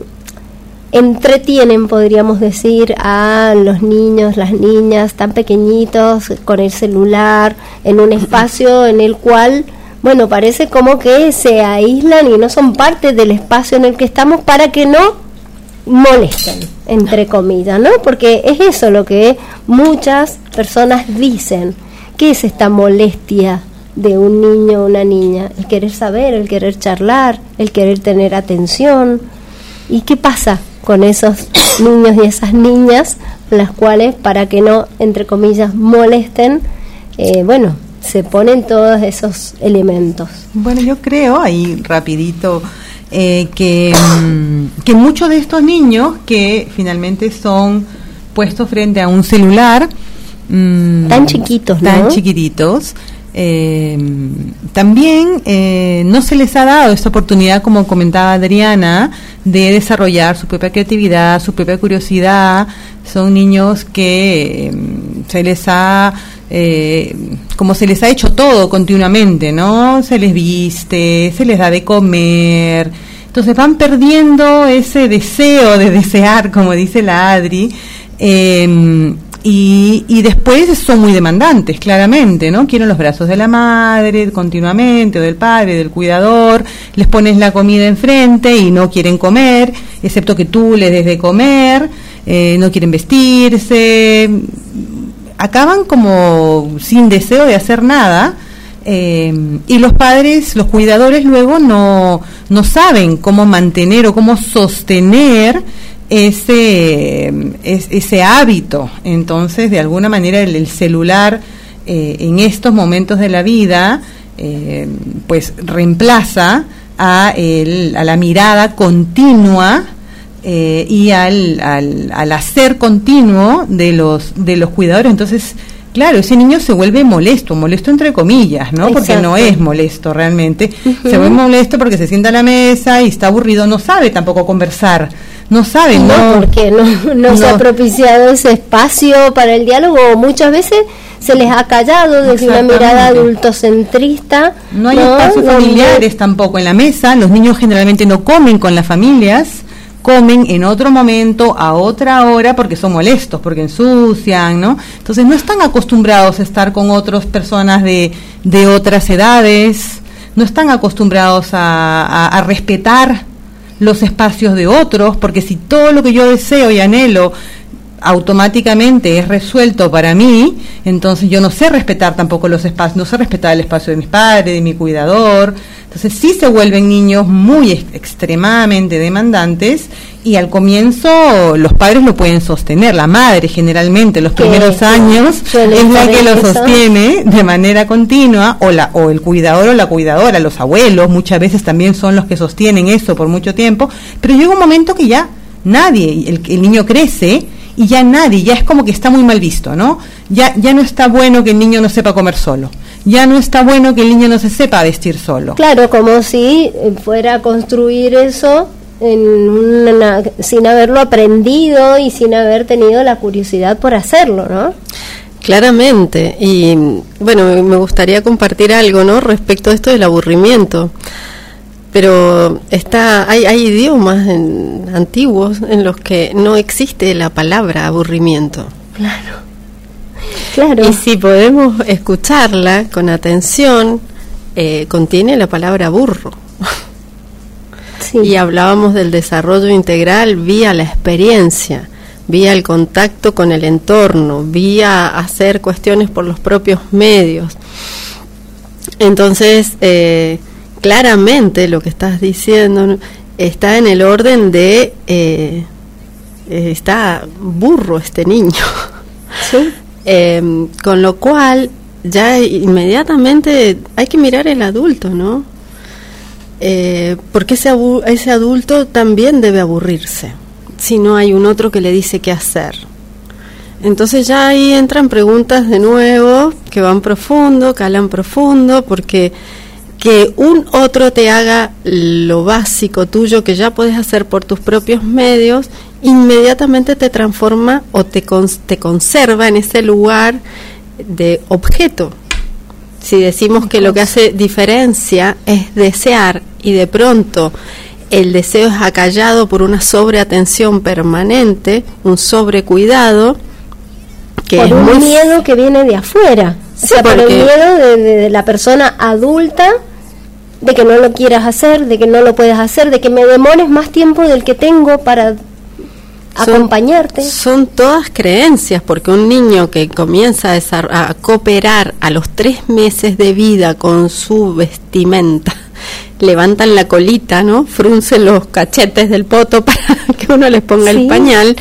entretienen, podríamos decir, a los niños, las niñas tan pequeñitos con el celular en un espacio en el cual bueno, parece como que se aíslan y no son parte del espacio en el que estamos para que no molesten, entre comillas, ¿no? Porque es eso lo que muchas personas dicen. ¿Qué es esta molestia de un niño o una niña? El querer saber, el querer charlar, el querer tener atención. ¿Y qué pasa con esos niños y esas niñas, las cuales, para que no, entre comillas, molesten, eh, bueno, se ponen todos esos elementos. Bueno, yo creo, ahí rapidito, eh, que, mm, que muchos de estos niños que finalmente son puestos frente a un celular, mm, tan chiquitos, ¿no? tan chiquititos, eh, también eh, no se les ha dado esta oportunidad, como comentaba Adriana, de desarrollar su propia creatividad, su propia curiosidad. Son niños que mm, se les ha eh, como se les ha hecho todo continuamente, ¿no? Se les viste, se les da de comer. Entonces van perdiendo ese deseo de desear, como dice la Adri, em, y, y, después son muy demandantes, claramente, ¿no? Quieren los brazos de la madre continuamente, o del padre, del cuidador, les pones la comida enfrente y no quieren comer, excepto que tú les des de comer, eh, no quieren vestirse, acaban como sin deseo de hacer nada eh, y los padres, los cuidadores luego no, no saben cómo mantener o cómo sostener ese, ese hábito. Entonces, de alguna manera, el, celular eh, en estos momentos de la vida, eh, pues reemplaza a, el, a la mirada continua eh, y al, al, hacer continuo de los, de los cuidadores. Entonces, claro, ese niño se vuelve molesto, molesto entre comillas, ¿no? Porque no es molesto realmente. Se vuelve molesto porque se sienta a la mesa y está aburrido, no sabe tampoco conversar. No sabe, ¿no? porque no, no, se ha propiciado ese espacio para el diálogo. Muchas veces se les ha callado desde una mirada adultocentrista. No hay espacios familiares tampoco en la mesa. Los niños generalmente no comen con las familias comen en otro momento, a otra hora, porque son molestos, porque ensucian, ¿no? Entonces no están acostumbrados a estar con otras personas de, de otras edades, no están acostumbrados a, a respetar los espacios de otros, porque si todo lo que yo deseo y anhelo automáticamente es resuelto para mí, entonces yo no sé respetar tampoco los espacios, no sé respetar el espacio de mis padres, de mi cuidador, entonces sí se vuelven niños muy extremadamente demandantes y al comienzo los padres lo pueden sostener, la madre generalmente los primeros años es la que lo sostiene de manera continua o la o el cuidador o la cuidadora, los abuelos muchas veces también son los que sostienen eso por mucho tiempo, pero llega un momento que ya nadie, el, el niño crece y ya nadie, ya es como que está muy mal visto, ¿no? Ya, ya no está bueno que el niño no sepa comer solo ya no está bueno que el niño no se sepa vestir solo. Claro, como si fuera a construir eso en sin haberlo aprendido y sin haber tenido la curiosidad por hacerlo, ¿no? Claramente. Y bueno, me gustaría compartir algo, ¿no? Respecto a esto del aburrimiento. Pero está, hay, hay idiomas antiguos en los que no existe la palabra aburrimiento. Claro. Claro. Y si podemos escucharla con atención, eh, contiene la palabra burro. Y hablábamos del desarrollo integral vía la experiencia, vía el contacto con el entorno, vía hacer cuestiones por los propios medios. Entonces, eh, claramente lo que estás diciendo está en el orden de, eh, está burro este niño. ¿Sí? Em, con lo cual, ya inmediatamente hay que mirar el adulto, ¿no? Eh, porque ese, ese adulto también debe aburrirse si no hay un otro que le dice qué hacer. Entonces ya ahí entran preguntas de nuevo que van profundo, calan profundo, porque que un otro te haga lo básico tuyo que ya puedes hacer por tus propios medios, inmediatamente te transforma o te, te conserva en ese lugar de objeto. Si decimos que lo que hace diferencia es desear y de pronto el deseo es acallado por una sobreatención permanente, un sobrecuidado, que por un miedo que viene de afuera, o sea, por el miedo de, la persona adulta de que no lo quieras hacer, de que no lo puedas hacer, de que me demores más tiempo del que tengo para acompañarte. Son todas creencias, porque un niño que comienza a, a, cooperar a los tres meses de vida con su vestimenta, levantan la colita, ¿no? Fruncen los cachetes del poto para que uno les ponga el pañal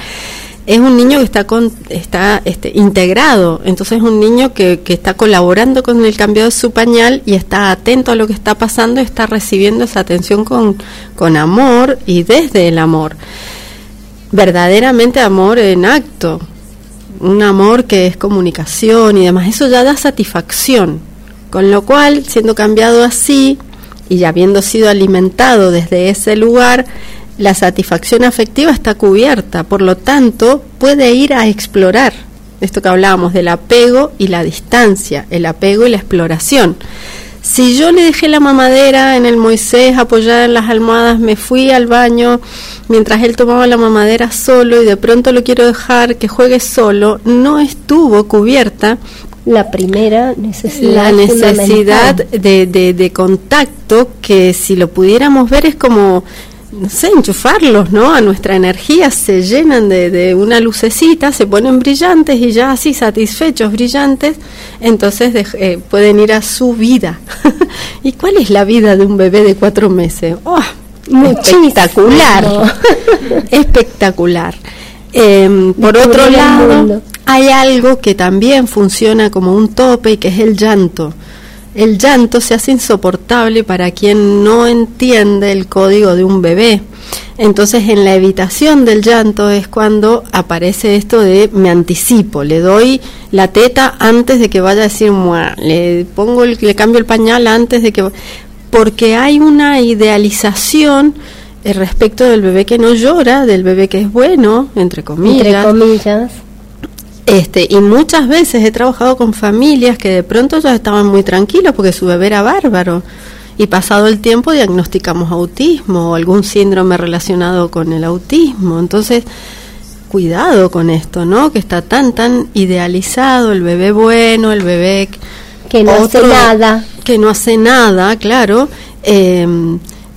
es un niño que está con, está este, integrado, entonces es un niño que, que, está colaborando con el cambio de su pañal y está atento a lo que está pasando está recibiendo esa atención con, con amor y desde el amor. Verdaderamente amor en acto, un amor que es comunicación y demás, eso ya da satisfacción, con lo cual, siendo cambiado así y ya habiendo sido alimentado desde ese lugar, la satisfacción afectiva está cubierta, por lo tanto puede ir a explorar. Esto que hablábamos del apego y la distancia, el apego y la exploración. Si yo le dejé la mamadera en el Moisés apoyada en las almohadas, me fui al baño mientras él tomaba la mamadera solo y de pronto lo quiero dejar que juegue solo, no estuvo cubierta la primera necesidad. La necesidad de, de, de, contacto que si lo pudiéramos ver es como no sé, enchufarlos, ¿no? A nuestra energía se llenan de, de, una lucecita, se ponen brillantes y ya así satisfechos, brillantes, entonces eh, pueden ir a su vida. ¿Y cuál es la vida de un bebé de cuatro meses? ¡Oh! Espectacular, espectacular. Em, por otro lado, hay algo que también funciona como un tope y que es el llanto el llanto se hace insoportable para quien no entiende el código de un bebé. Entonces en la evitación del llanto es cuando aparece esto de me anticipo, le doy la teta antes de que vaya a decir Mua, le pongo el, le cambio el pañal antes de que porque hay una idealización eh, respecto del bebé que no llora, del bebé que es bueno, entre comillas. Entre comillas este, y muchas veces he trabajado con familias que de pronto ya estaban muy tranquilos porque su bebé era bárbaro. Y pasado el tiempo diagnosticamos autismo o algún síndrome relacionado con el autismo. Entonces, cuidado con esto, ¿no? Que está tan, tan idealizado el bebé bueno, el bebé que no hace nada. Que no hace nada, claro. Eh,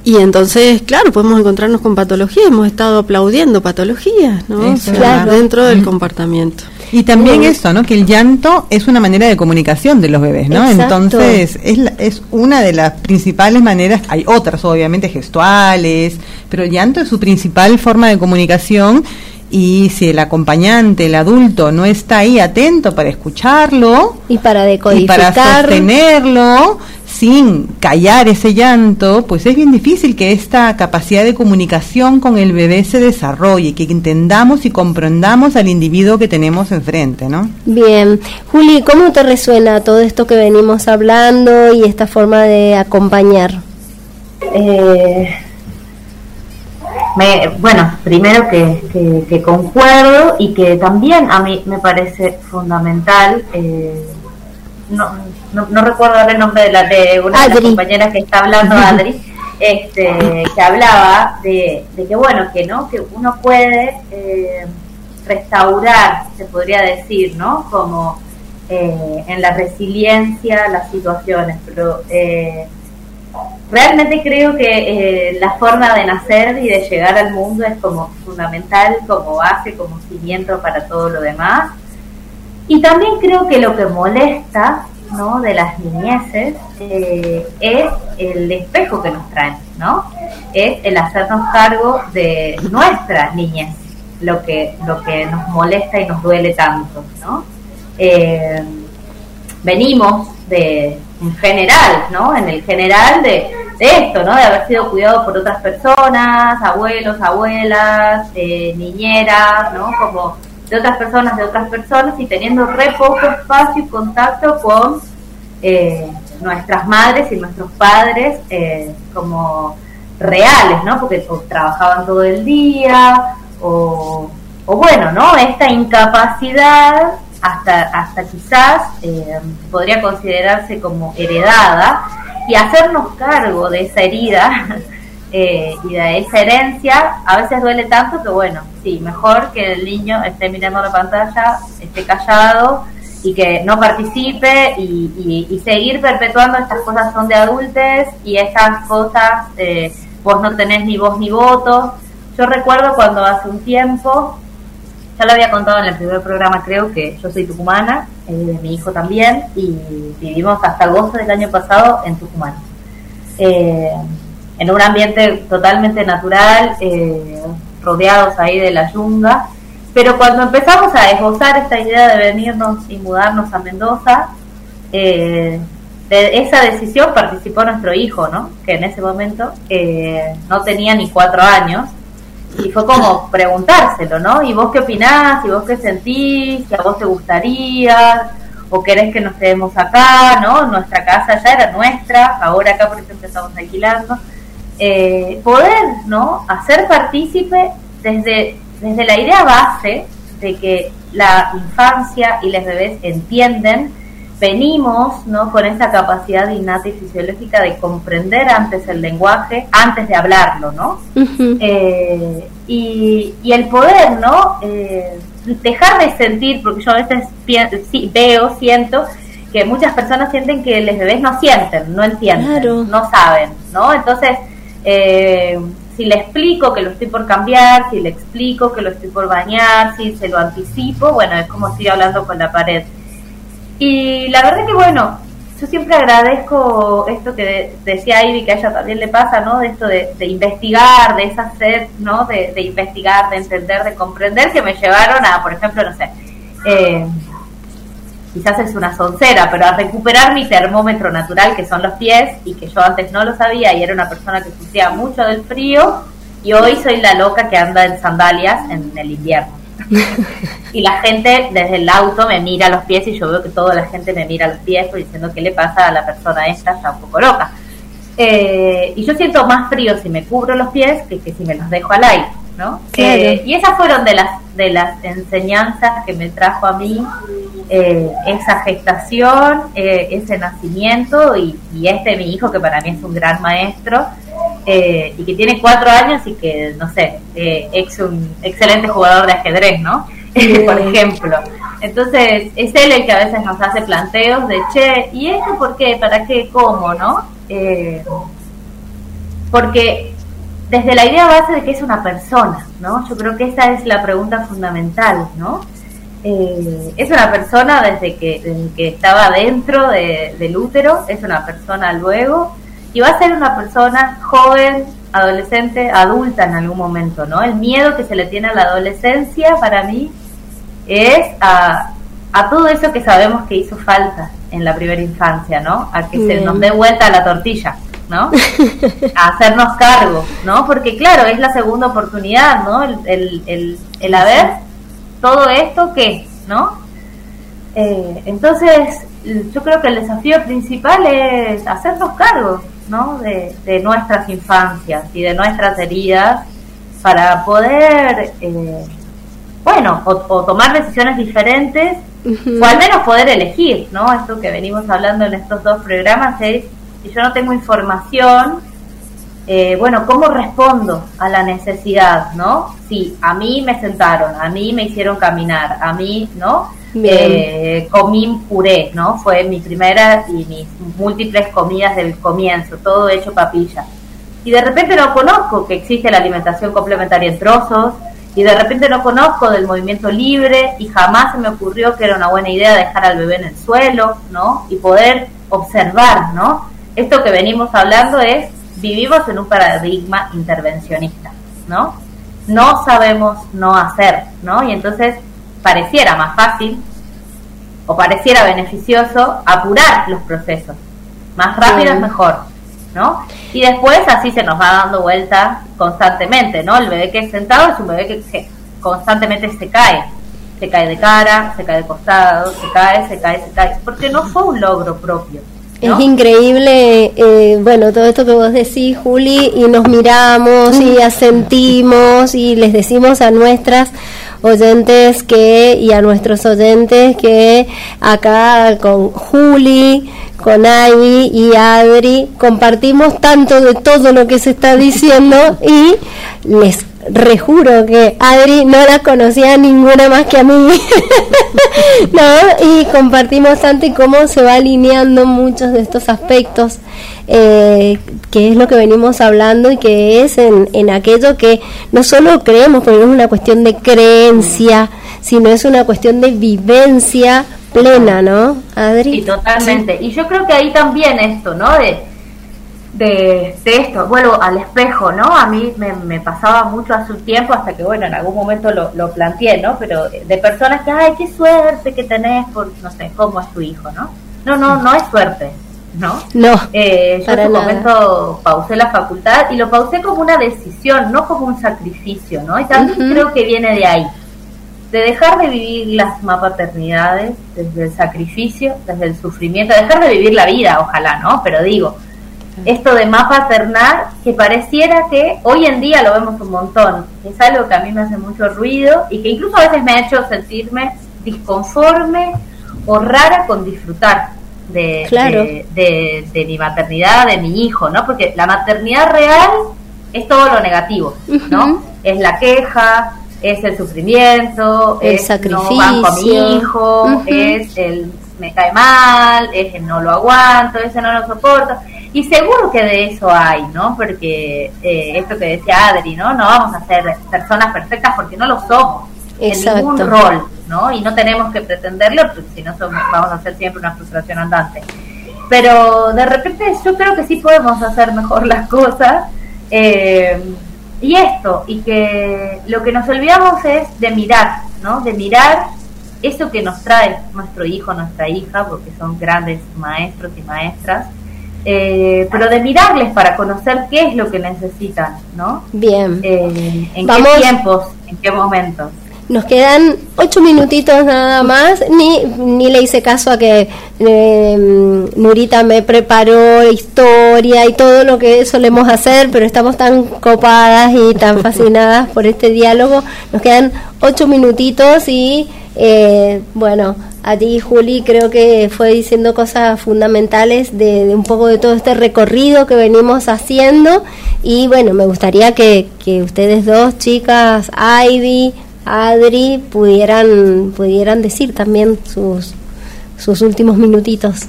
y entonces, claro, podemos encontrarnos con patologías. Hemos estado aplaudiendo patologías, ¿no? claro. Dentro del comportamiento. Y también eso, ¿no? Que el llanto es una manera de comunicación de los bebés, ¿no? Entonces, es, es una de las principales maneras, hay otras obviamente gestuales, pero el llanto es su principal forma de comunicación y si el acompañante, el adulto, no está ahí atento para escucharlo y para decodificar, y para sostenerlo sin callar ese llanto, pues es bien difícil que esta capacidad de comunicación con el bebé se desarrolle, que entendamos y comprendamos al individuo que tenemos enfrente, ¿no? Bien, Juli, ¿cómo te resuena todo esto que venimos hablando y esta forma de acompañar? Eh, bueno, primero que, concuerdo y que también a mí me parece fundamental, eh, no, no, recuerdo el nombre de, la, de una de las compañeras que está hablando, Adri, este, que hablaba de, que bueno, que no, que uno puede eh, restaurar, se podría decir, ¿no? Como eh, en la resiliencia las situaciones, pero realmente creo que eh, la forma de nacer y de llegar al mundo es como fundamental, como base, como cimiento para todo lo demás. Y también creo que lo que molesta ¿no? de las niñeces eh, es el espejo que nos traen, ¿no? Es el hacernos cargo de nuestra niñez, lo que, lo que nos molesta y nos duele tanto, ¿no? Eh, venimos de, en general, ¿no? En el general de, esto, ¿no? De haber sido cuidado por otras personas, abuelos, abuelas, eh, niñeras, ¿no? Como de otras personas, de otras personas y teniendo re poco espacio y contacto con, eh, nuestras madres y nuestros padres eh, como reales, ¿no? Porque trabajaban todo el día o, bueno, ¿no? Esta incapacidad hasta, hasta quizás eh, podría considerarse como heredada y hacernos cargo de esa herida eh, y de esa herencia a veces duele tanto que bueno, sí, mejor que el niño esté mirando la pantalla, esté callado y que no participe y, seguir perpetuando estas cosas son de adultos y estas cosas eh, vos no tenés ni voz ni voto. Yo recuerdo cuando hace un tiempo, ya lo había contado en el primer programa creo que yo soy tucumana, eh, mi hijo también, y vivimos hasta agosto del año pasado en Tucumán. Eh, en un ambiente totalmente natural, eh, rodeados ahí de la yunga. Pero cuando empezamos a esbozar esta idea de venirnos y mudarnos a Mendoza, eh, de esa decisión participó nuestro hijo, ¿no? Que en ese momento eh, no tenía ni cuatro años. Y fue como preguntárselo, ¿no? ¿Y vos qué opinás? ¿Y vos qué sentís? ¿Y a vos te gustaría? ¿O querés que nos quedemos acá? ¿No? Nuestra casa ya era nuestra, ahora acá por ejemplo estamos alquilando. Eh, poder ¿no? hacer partícipe desde, desde la idea base de que la infancia y los bebés entienden, venimos ¿no? con esa capacidad innata y fisiológica de comprender antes el lenguaje, antes de hablarlo, ¿no? Eh, y, y, el poder, ¿no? Eh, dejar de sentir, porque yo a veces veo, siento que muchas personas sienten que los bebés no sienten, no entienden, no saben, ¿no? Entonces, eh, si le explico que lo estoy por cambiar, si le explico que lo estoy por bañar, si se lo anticipo, bueno, es como si hablando con la pared. Y la verdad que bueno, yo siempre agradezco esto que decía Ivy, que a ella también le pasa, ¿no? De esto de, investigar, de esa sed, ¿no? De, de, investigar, de entender, de comprender, que me llevaron a, por ejemplo, no sé, eh, quizás es una soncera, pero a recuperar mi termómetro natural, que son los pies, y que yo antes no lo sabía y era una persona que sufría mucho del frío, y hoy soy la loca que anda en sandalias en el invierno. y la gente desde el auto me mira los pies y yo veo que toda la gente me mira los pies pues, diciendo qué le pasa a la persona esta, está un poco loca. Eh, y yo siento más frío si me cubro los pies que, que si me los dejo al aire. ¿no? Eh, y esas fueron de las, de las enseñanzas que me trajo a mí eh, esa gestación, eh, ese nacimiento y, este mi hijo que para mí es un gran maestro y que tiene cuatro años y que, no sé, es un excelente jugador de ajedrez, ¿no? por ejemplo. Entonces, es él el que a veces nos hace planteos de, che, ¿y esto por qué? ¿Para qué? ¿Cómo? ¿No? porque desde la idea base de que es una persona, ¿no? Yo creo que esa es la pregunta fundamental, ¿no? Eh, es una persona desde que, que estaba dentro del útero, es una persona luego, y va a ser una persona joven, adolescente, adulta en algún momento, ¿no? El miedo que se le tiene a la adolescencia para mí es a, a todo eso que sabemos que hizo falta en la primera infancia, ¿no? A que se nos dé vuelta la tortilla. ¿no? A hacernos cargo, ¿no? Porque claro, es la segunda oportunidad, ¿no? El, el, el, el haber todo esto que, ¿no? Eh, entonces, yo creo que el desafío principal es hacernos cargo, ¿no? De, de nuestras infancias y de nuestras heridas para poder, eh, bueno, o, o, tomar decisiones diferentes o al menos poder elegir, ¿no? Esto que venimos hablando en estos dos programas es si yo no tengo información, eh, bueno, ¿cómo respondo a la necesidad, no? Si a mí me sentaron, a mí me hicieron caminar, a mí, ¿no? Eh, comí puré, ¿no? Fue mi primera y mis múltiples comidas del comienzo, todo hecho papilla. Y de repente no conozco que existe la alimentación complementaria en trozos, y de repente no conozco del movimiento libre, y jamás se me ocurrió que era una buena idea dejar al bebé en el suelo, ¿no? Y poder observar, ¿no? esto que venimos hablando es, vivimos en un paradigma intervencionista, ¿no? No sabemos no hacer, ¿no? Y entonces pareciera más fácil o pareciera beneficioso apurar los procesos. Más rápido es mejor, ¿no? Y después así se nos va dando vuelta constantemente, ¿no? El bebé que es sentado es un bebé que, constantemente se cae. Se cae de cara, se cae de costado, se cae, se cae, se cae. Porque no fue un logro propio Es increíble, eh, bueno, todo esto que vos decís, Juli, y nos miramos y asentimos y les decimos a nuestras oyentes que y a nuestros oyentes que acá con Juli, con Ivy y Adri compartimos tanto de todo lo que se está diciendo y les rejuro que Adri no la conocía ninguna más que a mí. no, y compartimos tanto y cómo se va alineando muchos de estos aspectos, eh, que es lo que venimos hablando y que es en, en aquello que no solo creemos, porque no es una cuestión de creencia, sino es una cuestión de vivencia plena, ¿no, Adri? Sí, totalmente. Y yo creo que ahí también esto, ¿no? De, de, esto, vuelvo al espejo, ¿no? A mí me, pasaba mucho hace un tiempo, hasta que, bueno, en algún momento lo, lo planteé, ¿no? Pero de personas que, ay, qué suerte que tenés por, no sé, cómo es tu hijo, ¿no? No, no, no es suerte, ¿no? No. Eh, yo en un momento pausé la facultad y lo pausé como una decisión, no como un sacrificio, ¿no? Y también creo que viene de ahí, de dejar de vivir las mapaternidades desde el sacrificio, desde el sufrimiento, dejar de vivir la vida, ojalá, ¿no? Pero digo, esto de más paternal, que pareciera que hoy en día lo vemos un montón, es algo que a mí me hace mucho ruido y que incluso a veces me ha hecho sentirme disconforme o rara con disfrutar de, de, mi maternidad, de mi hijo, ¿no? Porque la maternidad real es todo lo negativo, ¿no? Es la queja, es el sufrimiento, el es sacrificio. no banco a mi hijo, es el me cae mal, es el no lo aguanto, ese no lo soporto. Y seguro que de eso hay, ¿no? Porque eh, esto que decía Adri, ¿no? No vamos a ser personas perfectas porque no lo somos. En ningún rol, ¿no? Y no tenemos que pretenderlo, porque si no somos, vamos a ser siempre una frustración andante. Pero de repente yo creo que sí podemos hacer mejor las cosas. Eh, y esto, y que lo que nos olvidamos es de mirar, ¿no? De mirar eso que nos trae nuestro hijo, nuestra hija, porque son grandes maestros y maestras, eh, pero de mirarles para conocer qué es lo que necesitan, ¿no? Bien. Eh, en qué tiempos, en qué momentos. Nos quedan ocho minutitos nada más, ni, ni le hice caso a que eh, Nurita me preparó historia y todo lo que solemos hacer, pero estamos tan copadas y tan fascinadas por este diálogo. Nos quedan ocho minutitos y eh, bueno, allí Juli creo que fue diciendo cosas fundamentales de, un poco de todo este recorrido que venimos haciendo y bueno, me gustaría que, que ustedes dos chicas, Ivy, Adri, pudieran, pudieran decir también sus, sus últimos minutitos.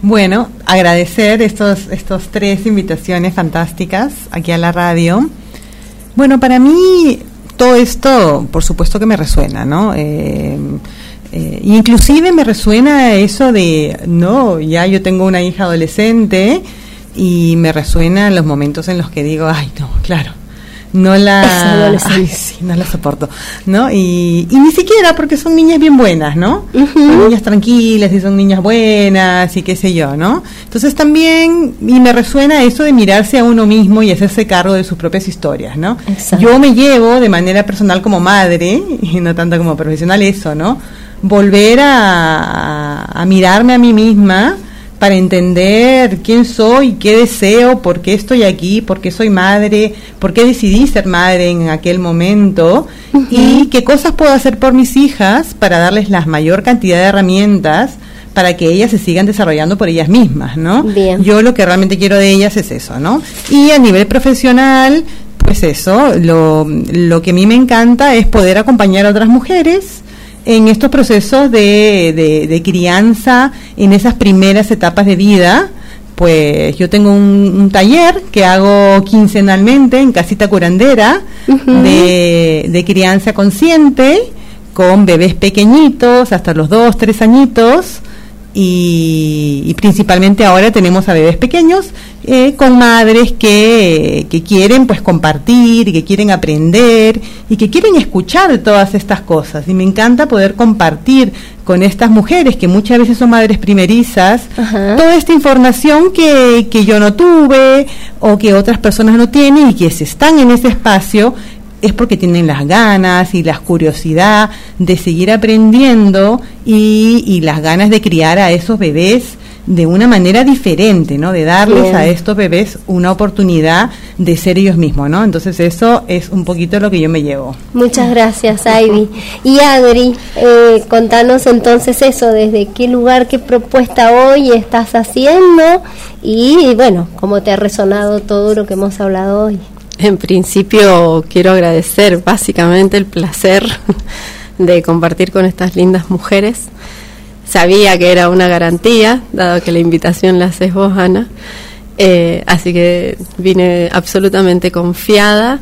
Bueno, agradecer estos, estos tres invitaciones fantásticas aquí a la radio. Bueno, para mí todo esto, por supuesto que me resuena, ¿no? Eh, eh, inclusive me resuena eso de, no, ya yo tengo una hija adolescente y me resuena los momentos en los que digo, ay, no, claro, no la no la soporto no y, y, ni siquiera porque son niñas bien buenas no son niñas tranquilas y son niñas buenas y qué sé yo no entonces también y me resuena eso de mirarse a uno mismo y hacerse cargo de sus propias historias no yo me llevo de manera personal como madre y no tanto como profesional eso no volver a, a mirarme a mí misma para entender quién soy, qué deseo, por qué estoy aquí, por qué soy madre, por qué decidí ser madre en aquel momento y qué cosas puedo hacer por mis hijas para darles la mayor cantidad de herramientas para que ellas se sigan desarrollando por ellas mismas, ¿no? Yo lo que realmente quiero de ellas es eso, ¿no? Y a nivel profesional, pues eso, lo, lo que a mí me encanta es poder acompañar a otras mujeres en estos procesos de, de, crianza, en esas primeras etapas de vida, pues yo tengo un, taller que hago quincenalmente en Casita Curandera de, de, crianza consciente con bebés pequeñitos hasta los dos, tres añitos y, principalmente ahora tenemos a bebés pequeños eh, con madres que, que, quieren pues compartir y que quieren aprender y que quieren escuchar todas estas cosas. Y me encanta poder compartir con estas mujeres que muchas veces son madres primerizas toda esta información que, que yo no tuve o que otras personas no tienen y que si están en ese espacio es porque tienen las ganas y la curiosidad de seguir aprendiendo y, las ganas de criar a esos bebés de una manera diferente, ¿no? De darles a estos bebés una oportunidad de ser ellos mismos, ¿no? Entonces eso es un poquito lo que yo me llevo. Muchas gracias, Ivy. Y Adri, eh, contanos entonces eso, desde qué lugar, qué propuesta hoy estás haciendo y, bueno, cómo te ha resonado todo lo que hemos hablado hoy. En principio quiero agradecer básicamente el placer de compartir con estas lindas mujeres sabía que era una garantía, dado que la invitación la haces vos, Ana. Eh, así que vine absolutamente confiada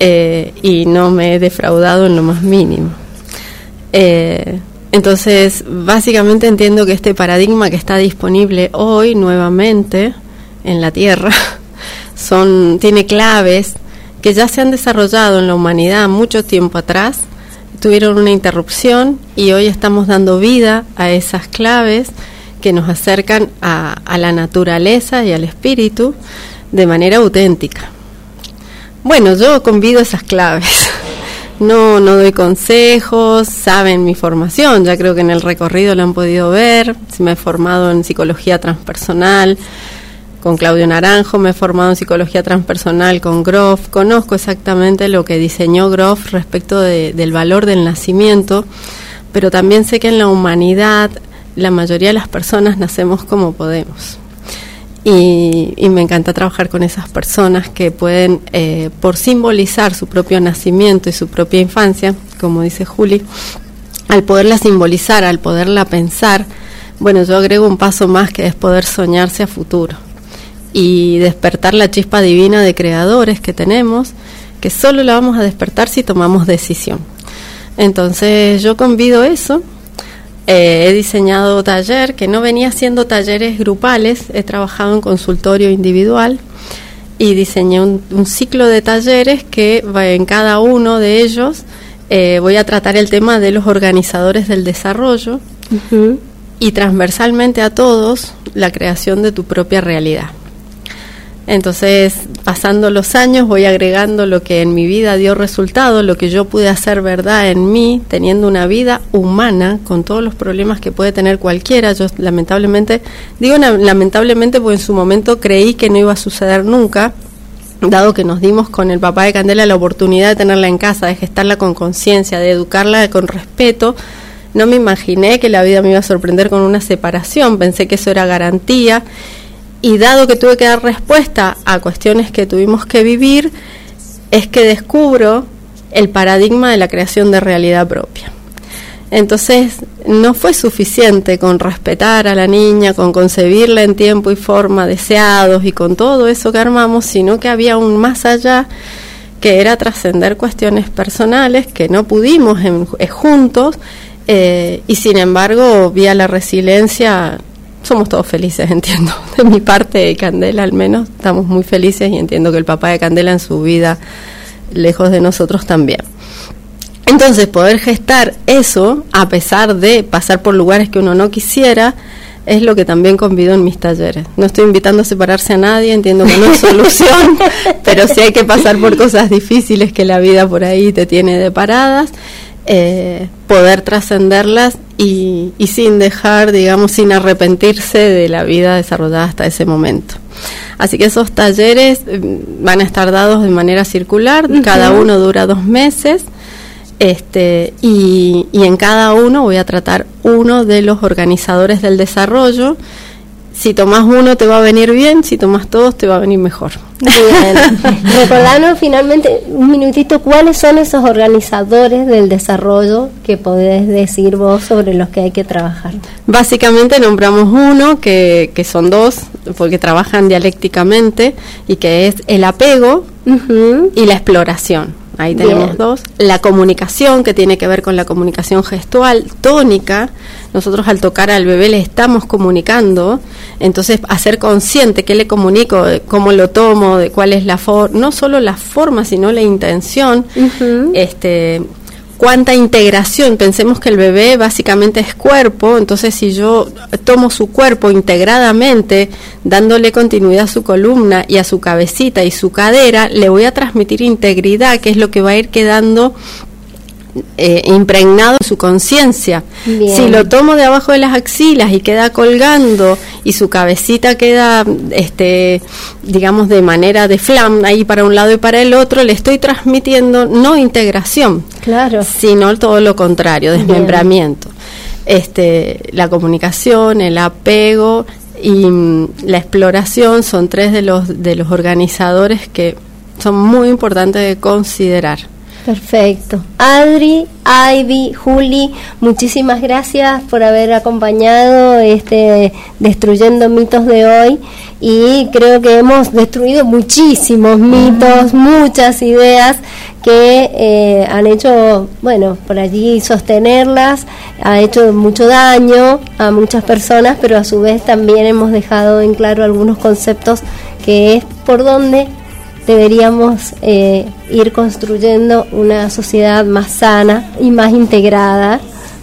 eh, y no me he defraudado en lo más mínimo. Eh, entonces, básicamente entiendo que este paradigma que está disponible hoy nuevamente en la Tierra son, tiene claves que ya se han desarrollado en la humanidad mucho tiempo atrás tuvieron una interrupción y hoy estamos dando vida a esas claves que nos acercan a, la naturaleza y al espíritu de manera auténtica. Bueno, yo convido esas claves. No, no doy consejos, saben mi formación, ya creo que en el recorrido lo han podido ver, me he formado en psicología transpersonal, con Claudio Naranjo, me he formado en psicología transpersonal con Groff, conozco exactamente lo que diseñó Groff respecto del valor del nacimiento, pero también sé que en la humanidad la mayoría de las personas nacemos como podemos. Y, me encanta trabajar con esas personas que pueden, eh, por simbolizar su propio nacimiento y su propia infancia, como dice Juli, al poderla simbolizar, al poderla pensar, bueno, yo agrego un paso más que es poder soñarse a futuro y despertar la chispa divina de creadores que tenemos, que solo la vamos a despertar si tomamos decisión. Entonces yo convido eso. Eh, he diseñado taller que no venía siendo talleres grupales, he trabajado en consultorio individual y diseñé un, ciclo de talleres que en cada uno de ellos eh, voy a tratar el tema de los organizadores del desarrollo y transversalmente a todos la creación de tu propia realidad. Entonces, pasando los años, voy agregando lo que en mi vida dio resultado, lo que yo pude hacer verdad en mí, teniendo una vida humana, con todos los problemas que puede tener cualquiera. Yo lamentablemente, digo lamentablemente porque en su momento creí que no iba a suceder nunca, dado que nos dimos con el papá de Candela la oportunidad de tenerla en casa, de gestarla con conciencia, de educarla con respeto. No me imaginé que la vida me iba a sorprender con una separación, pensé que eso era garantía y dado que tuve que dar respuesta a cuestiones que tuvimos que vivir, es que descubro el paradigma de la creación de realidad propia. Entonces, no fue suficiente con respetar a la niña, con concebirla en tiempo y forma deseados y con todo eso que armamos, sino que había un más allá que era trascender cuestiones personales que no pudimos eh, juntos eh, y sin embargo, vía la resiliencia, somos todos felices, entiendo. De mi parte, Candela al menos, estamos muy felices y entiendo que el papá de Candela en su vida, lejos de nosotros también. Entonces, poder gestar eso, a pesar de pasar por lugares que uno no quisiera, es lo que también convido en mis talleres. No estoy invitando a separarse a nadie, entiendo que no es solución, pero sí hay que pasar por cosas difíciles que la vida por ahí te tiene deparadas eh, poder trascenderlas y, sin dejar, digamos, sin arrepentirse de la vida desarrollada hasta ese momento. Así que esos talleres mm, van a estar dados de manera circular, cada uno dura dos meses. Este, y, y en cada uno voy a tratar uno de los organizadores del desarrollo si tomas uno te va a venir bien, si tomas todos te va a venir mejor. Bien. Recordanos finalmente un minutito cuáles son esos organizadores del desarrollo que podés decir vos sobre los que hay que trabajar. Básicamente nombramos uno, que, que son dos, porque trabajan dialécticamente, y que es el apego y la exploración. Ahí tenemos dos. La comunicación, que tiene que ver con la comunicación gestual, tónica. Nosotros al tocar al bebé le estamos comunicando. Entonces, hacer consciente qué le comunico, cómo lo tomo, de cuál es la forma, no solo la forma, sino la intención. este cuánta integración, pensemos que el bebé básicamente es cuerpo, entonces si yo tomo su cuerpo integradamente, dándole continuidad a su columna y a su cabecita y su cadera, le voy a transmitir integridad, que es lo que va a ir quedando eh, impregnado en su conciencia. Si lo tomo de abajo de las axilas y queda colgando y su cabecita queda, este, digamos, de manera de flam ahí para un lado y para el otro, le estoy transmitiendo no integración, Claro. sino todo lo contrario, desmembramiento. Este, la comunicación, el apego y mm, la exploración son tres de los de los organizadores que son muy importantes de considerar. Perfecto. Adri, Ivy, Juli, muchísimas gracias por haber acompañado este Destruyendo Mitos de hoy. Y creo que hemos destruido muchísimos mitos, muchas ideas que eh, han hecho, bueno, por allí sostenerlas, ha hecho mucho daño a muchas personas, pero a su vez también hemos dejado en claro algunos conceptos que es por donde deberíamos eh, ir construyendo una sociedad más sana y más integrada,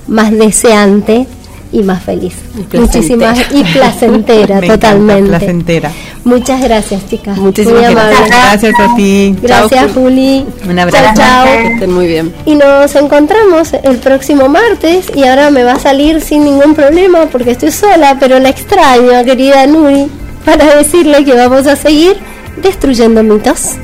más deseante y más feliz. Y. Muchísimas y placentera Me totalmente. placentera. Muchas gracias, chicas. Muchísimas Muy gracias. Gracias a ti. Gracias, Juli. Un abrazo. Chao, chao. Que estén muy bien. Y nos encontramos el próximo martes y ahora me va a salir sin ningún problema porque estoy sola, pero la extraño, querida Nuri, para decirle que vamos a seguir destruyendo mitos.